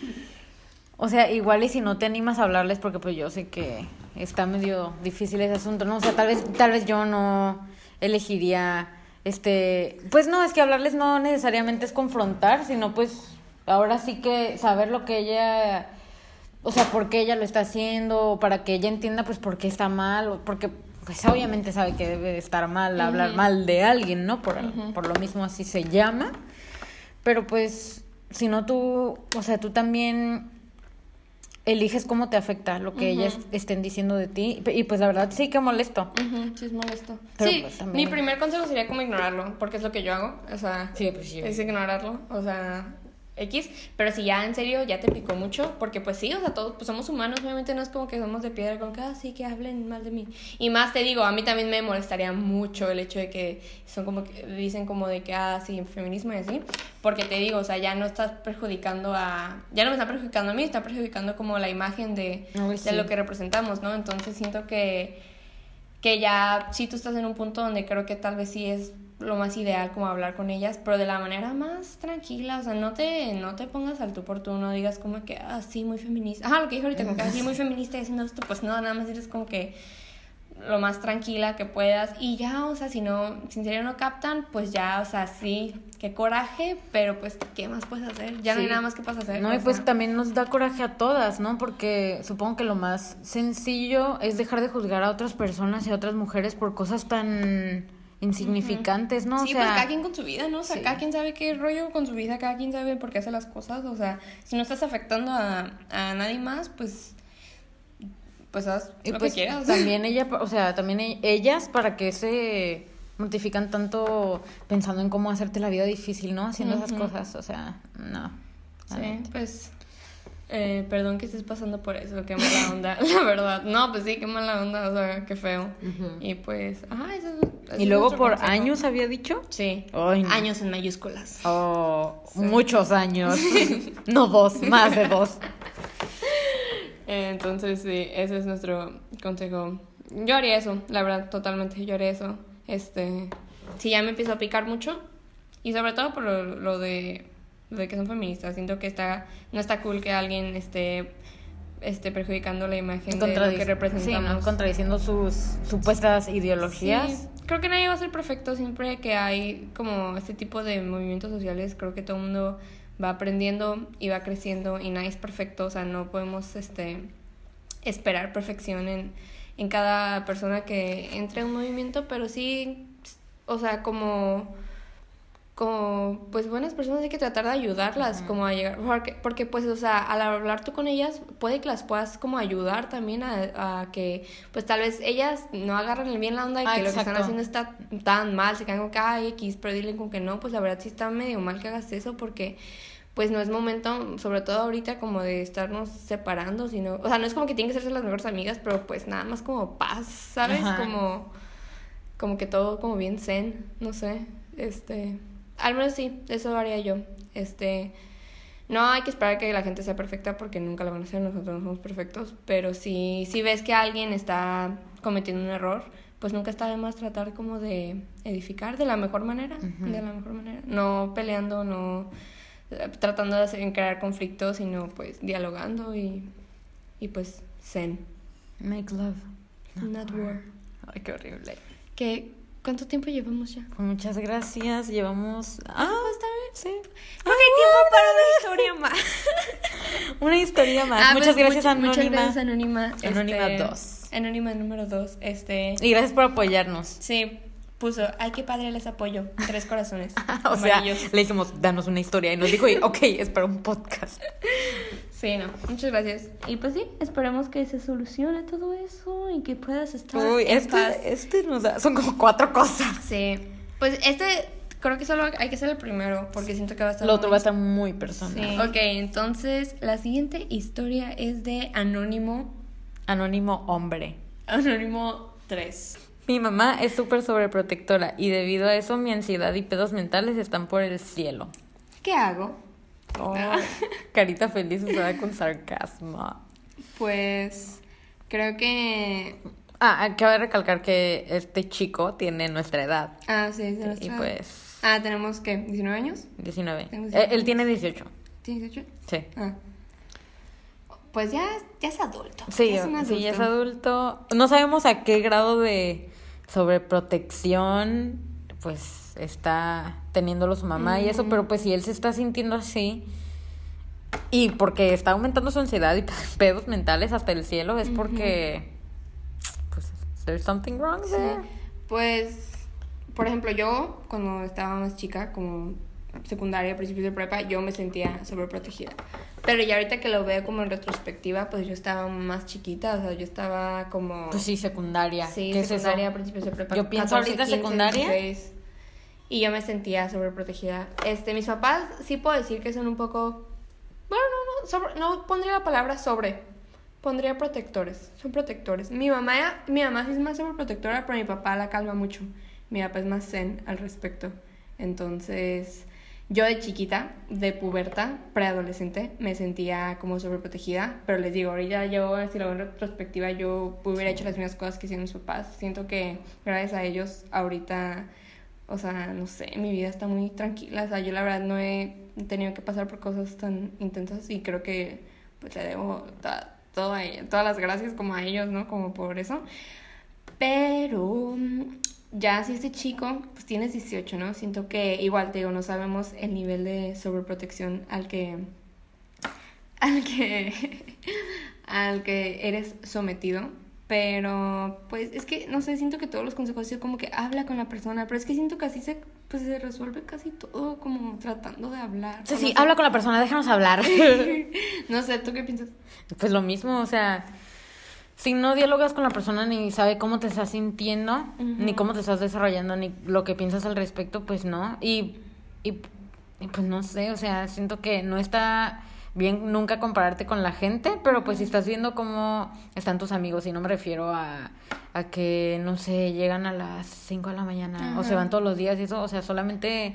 o sea, igual y si no te animas a hablarles, porque pues yo sé que está medio difícil ese asunto, ¿no? O sea, tal vez, tal vez yo no elegiría, este, pues no, es que hablarles no necesariamente es confrontar, sino pues ahora sí que saber lo que ella, o sea, por qué ella lo está haciendo, para que ella entienda pues por qué está mal, porque pues obviamente sabe que debe estar mal hablar mal de alguien, ¿no? Por, por lo mismo así se llama, pero pues si no tú, o sea, tú también eliges cómo te afecta lo que ellas estén diciendo de ti. Y pues la verdad sí que molesto. Sí, es molesto. sí, pues, mi primer consejo sería como ignorarlo, porque es lo que yo hago. O sea, sí, pues, sí. es ignorarlo. O sea, X, pero si ya en serio ya te picó mucho, porque pues sí, o sea, todos pues somos humanos, obviamente no es como que somos de piedra, como que, ah, sí, que hablen mal de mí. Y más te digo, a mí también me molestaría mucho el hecho de que son como que dicen como de que, ah, sí, feminismo y así, porque te digo, o sea, ya no estás perjudicando a, ya no me está perjudicando a mí, está perjudicando como la imagen de, de lo que representamos, ¿no? Entonces siento que, que ya, sí, tú estás en un punto donde creo que tal vez sí es lo más ideal como hablar con ellas, pero de la manera más tranquila, o sea, no te, no te pongas al tú por tú, no digas como que, ah, sí, muy feminista, ajá, lo que dije ahorita, como que, así ah, muy feminista y haciendo esto, pues no, nada más eres como que, lo más tranquila que puedas y ya, o sea, si no, si en serio no captan, pues ya, o sea, sí, qué coraje, pero pues, ¿qué más puedes hacer? Ya no hay Sí. nada más que puedas hacer. No, y pues también nos da coraje a todas, ¿no? Porque supongo que lo más sencillo es dejar de juzgar a otras personas y a otras mujeres por cosas tan insignificantes, ¿no? Sí, o pues sea, cada quien con su vida, ¿no? O sea, sí. cada quien sabe qué rollo con su vida, cada quien sabe por qué hace las cosas. O sea, si no estás afectando a, a nadie más, pues. Pues haz y lo pues que quieras. también ella, o sea, también e- ellas para que se mortifican tanto pensando en cómo hacerte la vida difícil, ¿no? Haciendo esas cosas, o sea, no. Sí, pues. Eh, perdón que estés pasando por eso, qué mala onda, la verdad. No, pues sí, qué mala onda, o sea, qué feo. Y pues, ajá, eso, Y luego por consejo. años había dicho. Sí, Ay, no. años en mayúsculas. Oh, muchos años. no dos, más de dos. Entonces, sí, ese es nuestro consejo. Yo haría eso, la verdad, totalmente, yo haría eso. Este, si ya me empiezo a picar mucho, y sobre todo por lo, lo de, de que son feministas, siento que está, no está cool que alguien esté, esté perjudicando la imagen de lo que representamos. Sí, ¿no? Contradiciendo sus supuestas ideologías. Sí, creo que nadie va a ser perfecto siempre que hay como este tipo de movimientos sociales. Creo que todo el mundo va aprendiendo y va creciendo y nadie es perfecto. O sea, no podemos este, esperar perfección en, en cada persona que entre a un movimiento, pero sí, o sea, como como pues buenas personas hay que tratar de ayudarlas como a llegar porque, porque pues o sea al hablar tú con ellas puede que las puedas como ayudar también a, a que pues tal vez ellas no agarran bien la onda y Ah, que lo que están haciendo está tan mal se quedan con que ay X pero dile con que no pues la verdad sí está medio mal que hagas eso porque pues no es momento, sobre todo ahorita, como de estarnos separando, sino, o sea, no es como que tienen que ser las mejores amigas, pero pues nada más como paz, ¿sabes? Ajá. Como, como que todo como bien zen, no sé, este, al menos sí, eso haría yo, este, no hay que esperar que la gente sea perfecta porque nunca lo van a ser, nosotros no somos perfectos, pero si, si ves que alguien está cometiendo un error, pues nunca está de más tratar como de edificar de la mejor manera, de la mejor manera, no peleando, no eh, tratando de hacer, crear conflictos, sino pues dialogando y, y pues zen, Make love. not war. Ay, qué horrible. ¿Qué, ¿Cuánto tiempo llevamos ya? Pues muchas gracias. Llevamos. Ah, está bien. Sí. Creo hay tiempo para una historia más. Una historia más. Ah, muchas pues, gracias, much- Anónima. Muchas gracias, Anónima. Anónima Este, dos. Anónima número 2. Este, Y gracias por apoyarnos. sí, puso, ay, qué padre les apoyo. Tres corazones. o sea, le dijimos, danos una historia. Y nos dijo, ok, es para un podcast. Sí, no, muchas gracias. Y pues sí, esperemos que se solucione todo eso y que puedas estar Uy, en paz. este, este nos da. Son como cuatro cosas. Sí, pues este creo que solo hay que ser el primero porque siento que va a estar Lo otro muy- va a estar muy personal. Sí. Ok, entonces la siguiente historia es de Anónimo, Anónimo hombre. Anónimo 3. Mi mamá es súper sobreprotectora y debido a eso mi ansiedad y pedos mentales están por el cielo. ¿Qué hago? Oh, carita feliz usada con sarcasmo. Pues creo que... Ah, cabe recalcar que este chico tiene nuestra edad. Ah, sí, es de Y pues, Ah, tenemos que 19 años. 19. Tengo Eh, 19. él tiene 18. ¿Tienes 18? Sí. Ah. Pues ya, ya es adulto. Sí, Ya es un sí, ya es adulto. adulto. No sabemos a qué grado de sobreprotección pues está teniéndolo su mamá y eso, pero pues si él se está sintiendo así y porque está aumentando su ansiedad y pedos mentales hasta el cielo es porque pues there's something wrong Sí. there. Pues, por ejemplo, yo cuando estaba más chica, como secundaria, principios de prepa, yo me sentía sobreprotegida. Pero ya ahorita que lo veo como en retrospectiva, pues yo estaba más chiquita, o sea, yo estaba como... Pues sí, secundaria. Sí, ¿Qué es secundaria, eso? principios de prepa. Yo pienso ahorita secundaria. 16, y yo me sentía sobreprotegida. Este, mis papás sí puedo decir que son un poco... Bueno, no, no, sobre- no pondría la palabra sobre. Pondría protectores. Son protectores. Mi mamá, mi mamá sí es más sobreprotectora, pero mi papá la calma mucho. Mi papá es más zen al respecto. Entonces, yo de chiquita, de puberta, preadolescente, me sentía como sobreprotegida. Pero les digo, ahorita yo, si lo veo en retrospectiva, yo hubiera hecho las mismas cosas que hicieron mis papás. Siento que gracias a ellos, ahorita, o sea, no sé, mi vida está muy tranquila. O sea, yo la verdad no he tenido que pasar por cosas tan intensas y creo que pues le debo ta- todo a ella- todas las gracias como a ellos, ¿no? Como por eso. Pero ya si este chico, pues tienes 18, ¿no? Siento que igual te digo, no sabemos el nivel de sobreprotección al que al que al que eres sometido. Pero, pues, es que, no sé, siento que todos los consejos son como que habla con la persona, pero es que siento que así se, pues, se resuelve casi todo como tratando de hablar. Sí, sí, no sé. habla con la persona, déjanos hablar. no sé, ¿tú qué piensas? Pues lo mismo, o sea, si no dialogas con la persona ni sabe cómo te estás sintiendo, ni cómo te estás desarrollando, ni lo que piensas al respecto, pues no. Y, y, y pues no sé, o sea, siento que no está bien nunca compararte con la gente, pero pues si estás viendo cómo están tus amigos, y no me refiero a, a que, no sé, llegan a las 5 de la mañana o se van todos los días y eso, o sea, solamente...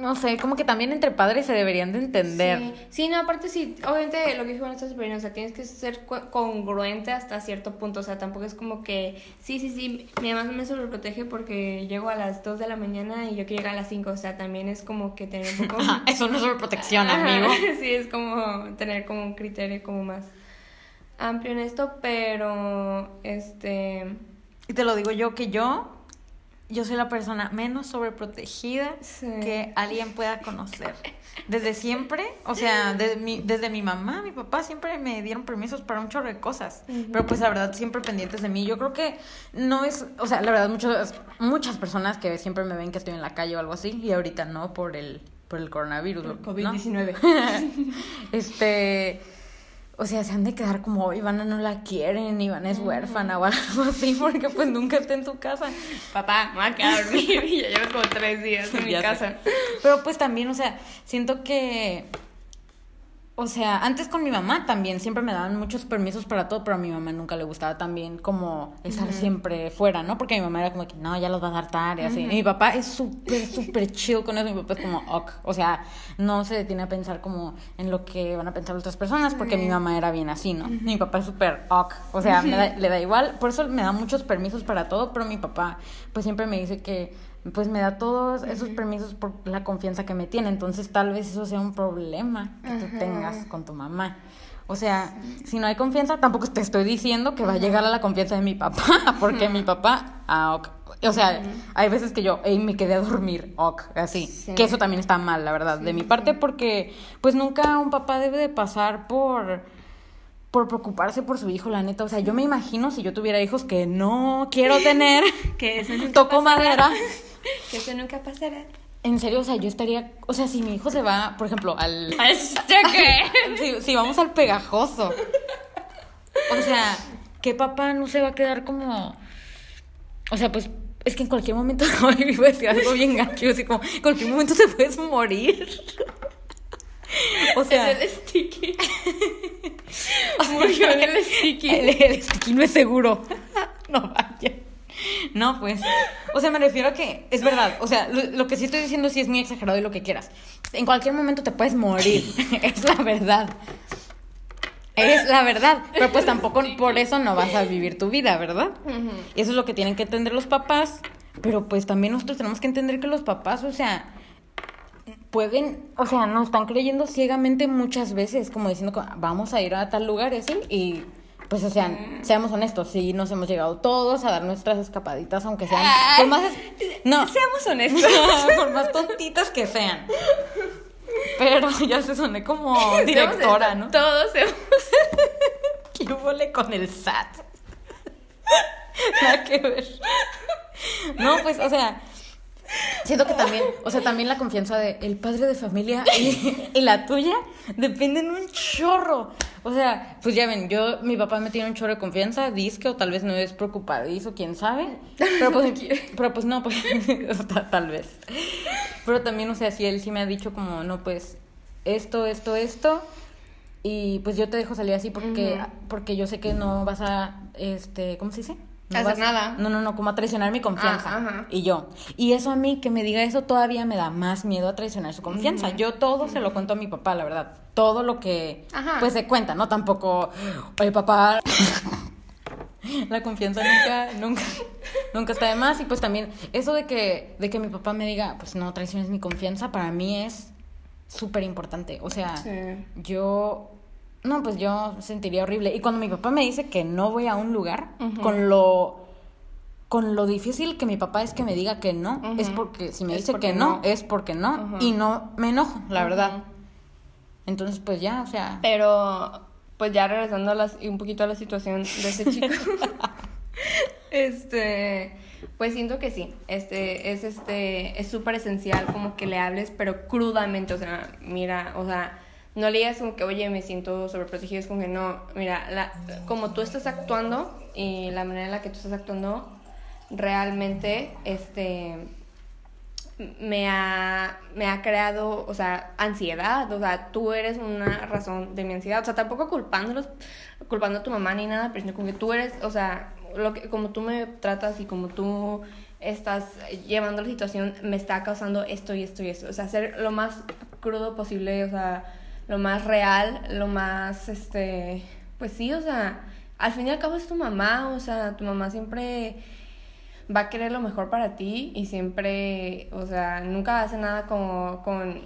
No sé, como que también entre padres se deberían de entender. Sí. sí, no, aparte sí, obviamente lo que dijo es bien, o sea, tienes que ser co- congruente hasta cierto punto, o sea, tampoco es como que, sí, sí, sí, mi mamá me sobreprotege porque llego a las 2 de la mañana y yo quiero llegar a las 5, o sea, también es como que tener un poco... Ajá, eso no es sobreprotección, amigo. Sí, es como tener como un criterio como más amplio en esto, pero, este, Y te lo digo yo que yo, yo soy la persona menos sobreprotegida Sí. que alguien pueda conocer. Desde siempre, o sea, desde mi, desde mi mamá, mi papá siempre me dieron permisos para un chorro de cosas. Pero pues la verdad, siempre pendientes de mí. Yo creo que no es, o sea, la verdad, muchas, muchas personas que siempre me ven que estoy en la calle o algo así, y ahorita no por el, por el coronavirus. ¿no? COVID-19. este o sea se han de quedar como Ivana no la quieren Ivana es huérfana o algo así porque pues nunca está en su casa Papá, me voy a quedar a dormir y ya llevas como tres días en mi Ya sé. casa. pero pues también o sea siento que o sea, antes con mi mamá también siempre me daban muchos permisos para todo, pero a mi mamá nunca le gustaba también como estar siempre fuera, ¿no? Porque mi mamá era como que, no, ya los va a dar tarde, así. Y mi papá es súper, súper chill con eso. Mi papá es como, ok. O sea, no se detiene a pensar como en lo que van a pensar otras personas, porque mi mamá era bien así, ¿no? Mi papá es súper ok. O sea, me da- le da igual. Por eso me da muchos permisos para todo, pero mi papá, pues siempre me dice que pues me da todos esos permisos por la confianza que me tiene. Entonces tal vez eso sea un problema que tú tengas con tu mamá. O sea, si no hay confianza, tampoco te estoy diciendo que va a llegar a la confianza de mi papá, porque mi papá, ah, ok. O sea, hay veces que yo, ey, me quedé a dormir, ok, así. Sí. Que eso también está mal, la verdad, de mi parte, porque pues nunca un papá debe de pasar por por preocuparse por su hijo, la neta. O sea, yo me imagino si yo tuviera hijos que no quiero tener, Que eso toco madera. Que eso nunca pasará. En serio, o sea, yo estaría, o sea, si mi hijo se va, por ejemplo, al ¿Este qué? si, si vamos al pegajoso. O sea, ¿qué papá no se va a quedar como o sea, pues es que en cualquier momento ay, iba a decir algo bien gacho, así como en cualquier momento te puedes morir. O sea, el sticky. Murió en el sticky. El, el sticky no es seguro. No vaya. No, pues. O sea, me refiero a que es verdad. O sea, lo, lo que sí estoy diciendo sí es muy exagerado y lo que quieras. En cualquier momento te puedes morir. es la verdad. Es la verdad. Pero pues tampoco por eso no vas a vivir tu vida, ¿verdad? Y eso es lo que tienen que entender los papás. Pero pues también nosotros tenemos que entender que los papás, o sea, pueden, o sea, nos están creyendo ciegamente muchas veces, como diciendo, vamos a ir a tal lugar así, y pues, o sea, seamos honestos, sí, nos hemos llegado todos a dar nuestras escapaditas, aunque sean, por más, no, Seamos honestos. por más tontitas que sean. Pero ya se soné como directora, ¿no? Todos hemos. ¿Qué huele con el SAT? Nada que ver. No, pues, o sea, siento que también, o sea, también la confianza de el padre de familia y, y la tuya dependen un chorro. O sea, pues ya ven, yo, mi papá me tiene un chorro de confianza, disque, o tal vez no es preocupadizo, quién sabe. Pero pues, pero pues no, pues, ta- tal vez. Pero también, o sea, si él sí me ha dicho como, no, pues, esto, esto, esto. Y pues yo te dejo salir así porque, porque yo sé que no vas a, este, ¿cómo se dice? No Hacer vas- nada. No, no, no, como a traicionar mi confianza. Ah, ajá. Y yo. Y eso a mí, que me diga eso, todavía me da más miedo a traicionar su confianza. Yo todo se lo cuento a mi papá, la verdad. Todo lo que, Ajá. pues, se cuenta, ¿no? Tampoco, oye, papá... La confianza nunca, nunca, nunca está de más. Y pues también, eso de que, de que mi papá me diga, pues no traiciones mi confianza, para mí es súper importante. O sea, Sí. yo No, pues yo sentiría horrible. Y cuando mi papá me dice que no voy a un lugar, con lo con lo difícil que mi papá es que me diga que no, es porque si me dice que no, es porque no, y no me enojo, la verdad. Entonces, pues ya, o sea. Pero, pues ya regresando a las, un poquito a la situación de ese chico. este, pues siento que sí. Este, es este, es súper esencial como que le hables, pero crudamente, o sea, mira, o sea, no le digas como que, oye, me siento sobreprotegido, es como que no, mira, la, como tú estás actuando y la manera en la que tú estás actuando realmente este me ha, me ha creado, o sea, ansiedad, o sea, tú eres una razón de mi ansiedad, o sea, tampoco culpándolos, culpando a tu mamá ni nada, pero sino como que tú eres, o sea, lo que, como tú me tratas y como tú estás llevando la situación, me está causando esto y esto y esto, o sea, ser lo más crudo posible, o sea, lo más real, lo más, este, pues sí, o sea, al fin y al cabo es tu mamá, o sea, tu mamá siempre va a querer lo mejor para ti y siempre, o sea, nunca hace nada como con...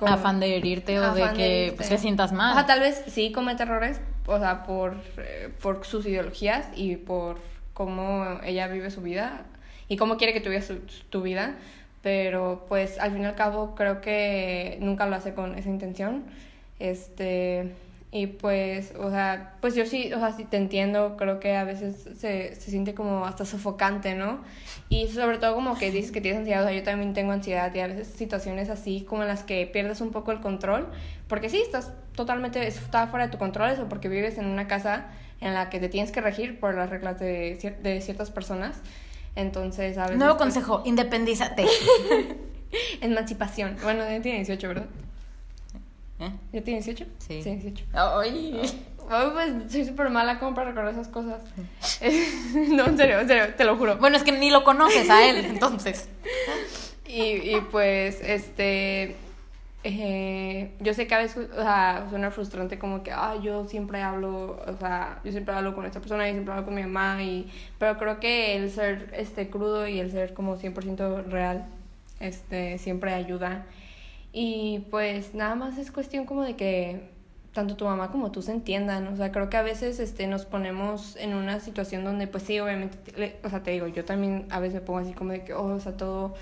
afán de herirte o de que pues, te sientas mal. O sea, tal vez sí comete errores, o sea, por, eh, por sus ideologías y por cómo ella vive su vida y cómo quiere que tú vivas tu vida, pero pues al fin y al cabo creo que nunca lo hace con esa intención. Este, y pues, o sea, pues yo sí, o sea, sí te entiendo, creo que a veces se, se siente como hasta sofocante, ¿no? Y sobre todo como que dices que tienes ansiedad, o sea, yo también tengo ansiedad y a veces situaciones así como en las que pierdes un poco el control, porque sí, estás totalmente, está fuera de tu control eso, porque vives en una casa en la que te tienes que regir por las reglas de, de ciertas personas. Entonces, a veces... Nuevo pues consejo, independízate. Emancipación. Bueno, tiene 18, ¿verdad? ¿Eh? ¿Ya tiene 18? Sí. Sí, 18. Ay. Ay, pues soy súper mala como para recordar esas cosas. no, en serio, en serio, te lo juro. Bueno, es que ni lo conoces a él, entonces. y, y pues, este. Eh, yo sé que a veces, o sea, suena frustrante como que, ah, yo siempre hablo, o sea, yo siempre hablo con esta persona y siempre hablo con mi mamá, y, pero creo que el ser este crudo y el ser como 100% real, este, siempre ayuda. Y pues nada más es cuestión como de que tanto tu mamá como tú se entiendan. O sea, creo que a veces este, nos ponemos en una situación donde, pues sí, obviamente, o sea, te digo, yo también a veces me pongo así como de que, oh, o sea, todo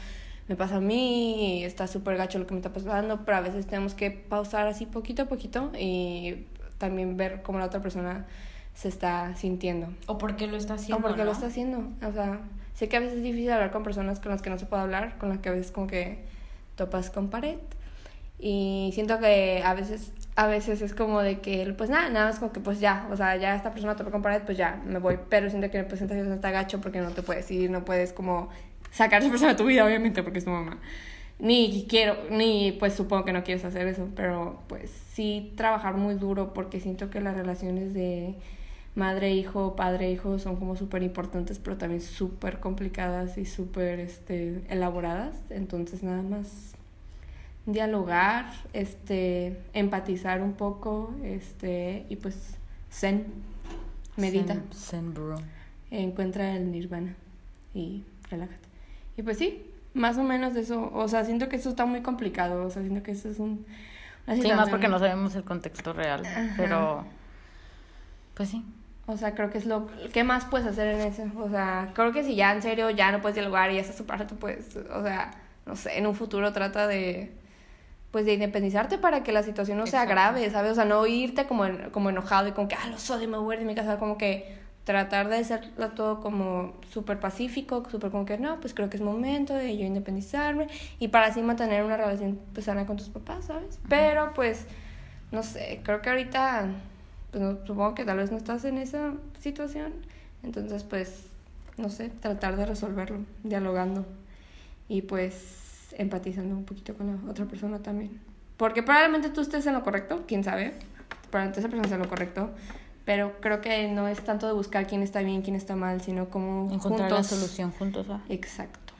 me pasa a mí está súper gacho lo que me está pasando, pero a veces tenemos que pausar así poquito a poquito y también ver cómo la otra persona se está sintiendo. O por qué lo está haciendo. O por qué lo está haciendo. O sea, sé que a veces es difícil hablar con personas con las que no se puede hablar, con las que a veces como que topas con pared. Y siento que a veces, a veces es como de que, pues nada, nada más como que pues ya, o sea, ya esta persona te con pared, pues ya, me voy. Pero siento que en presentación está gacho porque no te puedes ir, no puedes como sacar a esa persona de tu vida, obviamente, porque es tu mamá. Ni quiero, ni pues supongo que no quieres hacer eso, pero pues sí trabajar muy duro porque siento que las relaciones de madre-hijo, padre-hijo son como súper importantes, pero también súper complicadas y súper este, elaboradas. Entonces nada más dialogar, este, empatizar un poco, este, y pues zen, medita. Zen, bro. Encuentra el nirvana y relájate. Y pues sí, más o menos eso, o sea, siento que eso está muy complicado, o sea, siento que eso es un... Sí, más porque no sabemos el contexto real, pero pues sí. O sea, creo que es lo... ¿Qué más puedes hacer en eso? O sea, creo que si ya en serio ya no puedes dialogar y ya estás súper tú puedes, o sea, no sé, en un futuro trata de pues de independizarte para que la situación no sea grave, ¿sabes? O sea, no irte como, como enojado y como que, ah, los odio, me voy de mi casa, como que tratar de hacerlo todo como súper pacífico, súper como que no, pues creo que es momento de yo independizarme y para así mantener una relación pues, sana con tus papás, ¿sabes? Pero pues, no sé, creo que ahorita, pues supongo que tal vez no estás en esa situación, entonces pues, no sé, tratar de resolverlo, dialogando y pues empatizando un poquito con la otra persona también. Porque probablemente tú estés en lo correcto, quién sabe, probablemente esa persona esté en lo correcto, pero creo que no es tanto de buscar quién está bien, quién está mal, sino como encontrar la solución juntos. Exacto.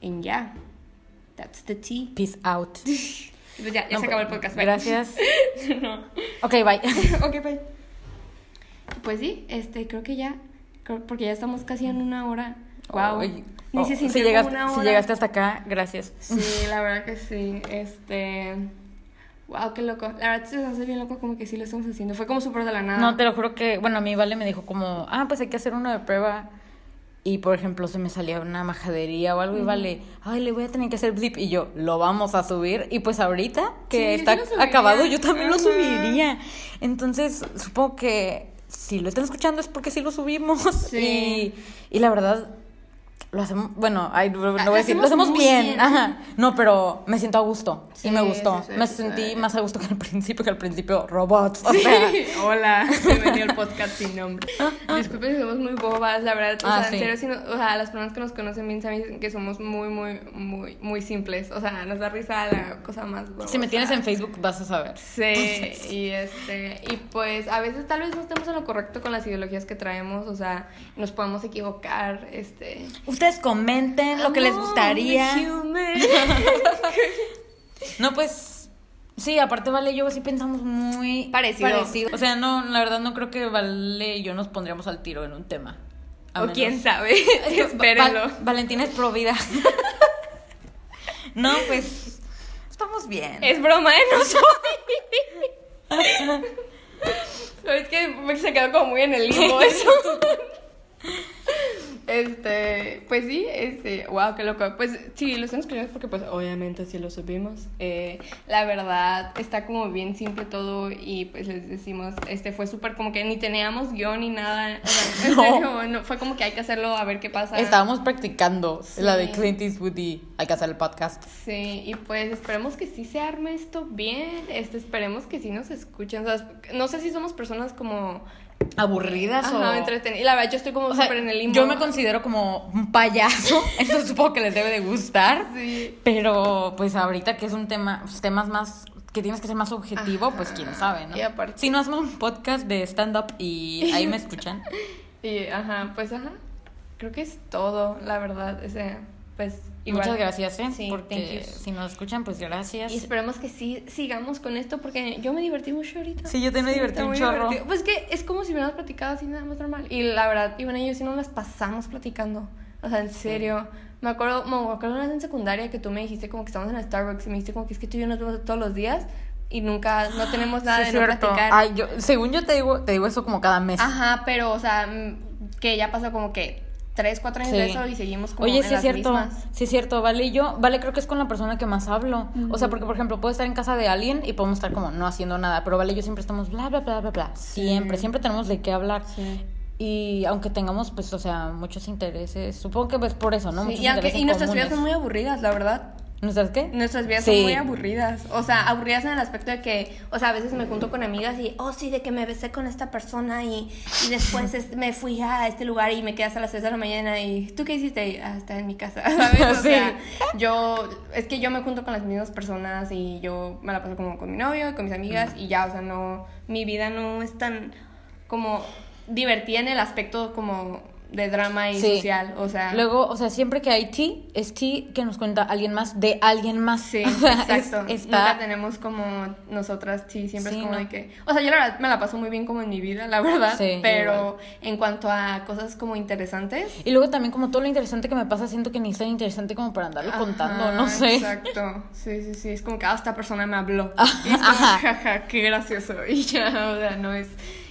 Y ya. That's the tea. Peace out. Pues ya, ya se acabó el podcast. Gracias. no. Ok, bye. ok, bye. Pues sí, este, creo que ya, porque ya estamos casi en una hora. Wow. Ni si, llegaste, si llegaste hasta acá, gracias. Sí, la verdad que sí. Este, Wow, qué loco. La verdad se hace bien loco como que sí lo estamos haciendo. Fue como súper de la nada. No, te lo juro que, bueno, a mí Vale me dijo como, ah, pues hay que hacer uno de prueba. Y por ejemplo, se me salía una majadería o algo y Vale, ay, le voy a tener que hacer blip. Y yo, lo vamos a subir. Y pues ahorita que Sí, está acabado, yo también lo subiría. Entonces, supongo que si lo están escuchando es porque sí lo subimos. Sí. Y, y la verdad, lo hacemos, bueno, ay, no voy Ah, a lo decir, lo hacemos bien. bien. Ajá. No, pero me siento a gusto. Sí, y me gustó. sí, sí, me sentí más a gusto que al principio, que al principio robots. O sea, Hola, bienvenido al podcast sin nombre. Disculpen si somos muy bobas, la verdad. O Ah, sea, en serio, si no- o sea, las personas que nos conocen bien saben que somos muy, muy, muy, muy simples. O sea, nos da risa la cosa más boba. si me tienes en Facebook vas a saber. Sí, y este, y pues a veces tal vez no estemos en lo correcto con las ideologías que traemos, o sea, nos podemos equivocar, este. Ustedes comenten lo que les gustaría. No, pues sí, aparte Vale y yo sí pensamos muy Parecido. O sea, no, la verdad no creo que Vale y yo nos pondríamos al tiro en un tema. A o menos- quién sabe, Va- espérenlo. Val- Valentina es pro vida. no, pues estamos bien. Es broma, ¿eh? No soy. Es que se quedó como muy en el limbo eso. Este, pues sí, este, wow, qué loco. Pues sí, lo estamos escuchando porque pues obviamente sí lo subimos. Eh, la verdad está como bien simple todo y pues les decimos, este fue súper como que ni teníamos guion ni nada. O sea, en No. serio, no, fue como que hay que hacerlo a ver qué pasa. Estábamos practicando la de. Clint Eastwood y hay que hacer el podcast. Sí, y pues esperemos que sí se arme esto bien, este, esperemos que sí nos escuchen, o sea, no sé si somos personas como... Aburridas Ajá, o... entretenidas, y la verdad yo estoy como súper en el limbo. yo me considero como un payaso, entonces supongo que les debe de gustar. Sí. Pero pues ahorita que es un tema, pues, temas más que tienes que ser más objetivo, pues quién sabe, ¿no? Y aparte- Si no hacemos un podcast de stand up y ahí me escuchan. Y, ajá, pues ajá, creo que es todo, la verdad, ese, pues igual. Muchas gracias, ¿eh? Sí, Porque si nos escuchan, pues gracias. Y esperemos que sí sigamos con esto porque yo me divertí mucho ahorita. Sí, yo también me divertí un chorro. divertido. Pues que es como si hubiéramos platicado así nada más normal. Y la verdad, Ivana y yo sí nos las pasamos platicando. O sea, en serio. Me acuerdo, me acuerdo una vez en secundaria que tú me dijiste como que estamos en Starbucks y me dijiste como que es que tú y yo nos vemos todos los días y nunca, no tenemos nada Sí, de no platicar. Ay, yo, según yo te digo, te digo eso como cada mes. Ajá, pero, o sea, que ya pasó como que tres, cuatro años Sí. de eso y seguimos como Oye, en sí es las cierto, mismas. sí es cierto, vale, y yo, vale, creo que es con la persona que más hablo. O sea, porque por ejemplo, puedo estar en casa de alguien y podemos estar como no haciendo nada, pero vale, y yo siempre estamos bla, bla, bla, bla, bla. Siempre, siempre tenemos de qué hablar. Sí. Y aunque tengamos, pues, o sea, muchos intereses, supongo que pues por eso, ¿no? Muchos y, aunque- intereses y nuestras vidas son muy aburridas, la verdad. ¿Nuestras qué? Nuestras vidas Sí. son muy aburridas. O sea, aburridas en el aspecto de que, o sea, a veces me junto con amigas y, oh, sí, de que me besé con esta persona y, y después es- me fui a este lugar y me quedé hasta las 3 de la mañana y, ¿tú qué hiciste? Y, ah, estaba en mi casa, ¿sabes? O Sí. sea, yo, es que yo me junto con las mismas personas y yo me la paso como con mi novio, con mis amigas y ya, o sea, no, mi vida no es tan como divertida en el aspecto como de drama y Sí. social, o sea. Luego, o sea, siempre que hay tea, es tea que nos cuenta alguien más de alguien más. Sí, O sea, es- exacto. está... Nunca tenemos como nosotras, sí, siempre Sí, es como no. de que. O sea, yo la verdad me la paso muy bien como en mi vida, la verdad. Sí, pero en cuanto a cosas como interesantes. Y luego también como todo lo interesante que me pasa, siento que ni es tan interesante como para andarlo contando, no sé. Exacto. Sí, sí, sí. Es como que ah, esta persona me habló. Y es como, ajá. jaja, qué gracioso. Y ya, o sea, no es.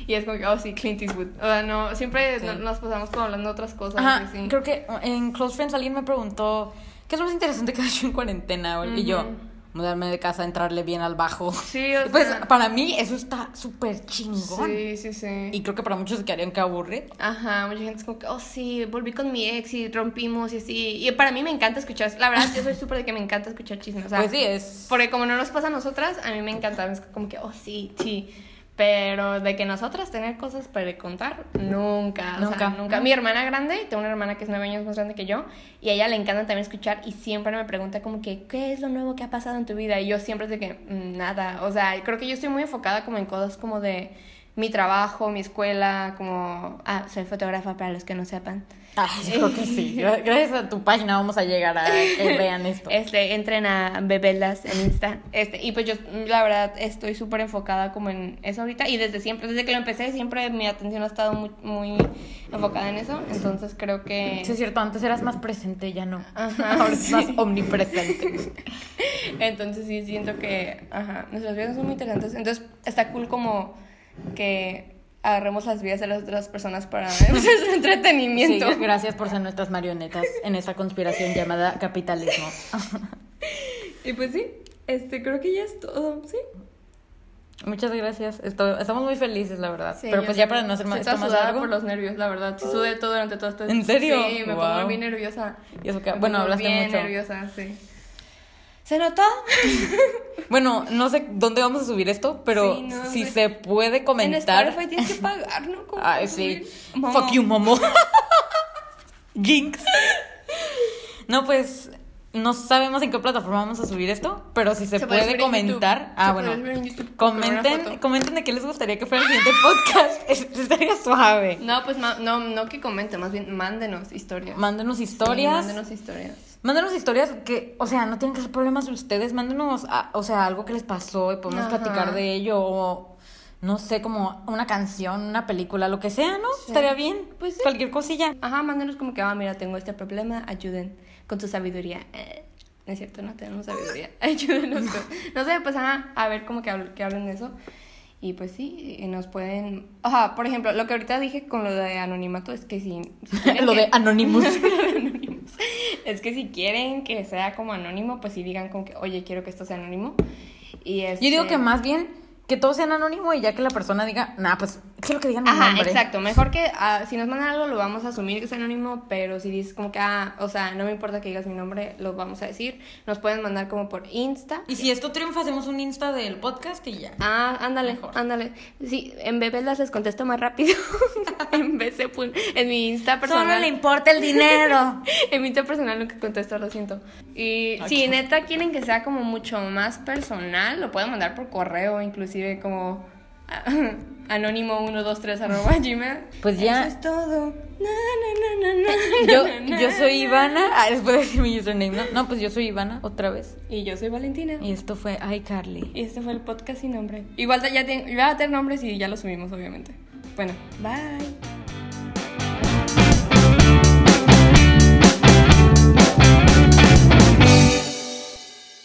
Y es como que, oh, sí, Clint Eastwood. O sea, no, siempre Sí. no- nos pasamos como hablando de otras cosas. Ajá, y sí. creo que en Close Friends alguien me preguntó, ¿qué es lo más interesante que has hecho en cuarentena? Y yo, mudarme de casa, entrarle bien al bajo. Sí, o Pues sea. para mí eso está súper chingón. Sí, sí, sí. Y creo que para muchos se quedarían que aburre. Ajá, mucha gente es como que, oh sí, volví con mi ex y rompimos y así. Y para mí me encanta escuchar, la verdad, yo soy súper de que me encanta escuchar chismes. O sea, Pues sí, es... Porque como no nos pasa a nosotras, a mí me encanta, es como que, oh sí, sí. Pero de que nosotras tener cosas para contar, nunca. O Nunca. sea, nunca. Mi hermana grande, tengo una hermana que es nueve años más grande que yo, y a ella le encanta también escuchar y siempre me pregunta como que, ¿qué es lo nuevo que ha pasado en tu vida? Y yo siempre de que, "Mm, nada. O sea, creo que yo estoy muy enfocada como en cosas como de mi trabajo, mi escuela, como... Ah, soy fotógrafa para los que no sepan. Ah, yo creo que sí. Gra- Gracias a tu página vamos a llegar a que vean esto. Este, entren a Bebelas en Insta. Este, y pues yo, la verdad, estoy súper enfocada como en eso ahorita. Y desde siempre, desde que lo empecé, siempre mi atención ha estado muy, muy enfocada en eso. Entonces creo que... Sí, es cierto, antes eras más presente, ya no. Ajá, Ahora es sí. más omnipresente. Entonces sí siento que, ajá, nuestras vidas son muy interesantes. Entonces está cool como que agarremos las vidas de las otras personas para nuestro Sí, entretenimiento. gracias por ser nuestras marionetas en esta conspiración llamada capitalismo. Y pues sí, este, creo que ya es todo, ¿sí? Muchas gracias. Estamos muy felices, la verdad. Sí, Pero pues ya para no hacer más, esto más largo. por los nervios, la verdad. Sí sudé todo durante todo esto. ¿En serio? Sí, me Wow. pongo bien nerviosa. Y eso que- bueno, hablaste bien mucho. nerviosa, sí. ¿Se notó? Bueno, no sé dónde vamos a subir esto, pero Sí, no si se puede comentar. En Spotify tienes que pagar, ¿no? ¿Cómo Ay, puedo sí. Momo. Fuck you, momo. Jinx. No, pues no sabemos en qué plataforma vamos a subir esto, pero si se, Se puede comentar. Ah, Se bueno. YouTube Comenten, comenten de qué les gustaría que fuera el siguiente podcast. Es- Estaría suave. No, pues no, no que comenten, más bien mándenos historias. Mándenos Sí, historias. mándenos historias. Mándenos historias que, o sea, no tienen que ser problemas de ustedes. Mándenos, a- o sea, algo que les pasó y podemos Ajá. platicar de ello. O, no sé, como una canción, una película, lo que sea, ¿no? Sí. Estaría bien. Pues sí. Cualquier cosilla. Ajá, mándenos como que, ah, mira, tengo este problema, ayuden con tu sabiduría. Eh, no es cierto, no tenemos sabiduría. Ayúdenos. con- No sé, pues ajá, a ver como que, que hablen de eso. Y pues sí, nos pueden... Ajá, por ejemplo, lo que ahorita dije con lo de anonimato es que si... lo que- de Anonymous. Anonymous. Es que si quieren que sea como anónimo, pues sí digan como que, oye, quiero que esto sea anónimo. Y Yo digo este- que más bien que todos sean anónimo y ya que la persona diga, nah, pues quiero que digan mi Ajá, nombre. exacto. Mejor que ah, si nos mandan algo lo vamos a asumir que es anónimo, pero si dices como que, ah, o sea, no me importa que digas mi nombre, lo vamos a decir. Nos pueden mandar como por Insta. Y si esto triunfa, hacemos un Insta del podcast y ya. Ah, ándale, Mejor. ándale. Sí, en Bebelas les contesto más rápido. en vez de pun- en mi Insta personal. importa el dinero. En mi Insta personal nunca contesto, lo siento. Y si neta quieren que sea como mucho más personal, lo pueden mandar por correo, inclusive como anónimo 123 arroba gmail. Pues ya. Eso es todo. Na, na, na, Yo, yo soy na. Ivana. Ah, después de decir mi username, ¿no? No, pues yo soy Ivana, otra vez. Y yo soy Valentina. Y esto fue iCarly. Y este fue el podcast sin nombre. Igual ya, ten- ya va a tener nombres y ya lo subimos, obviamente. Bueno, bye.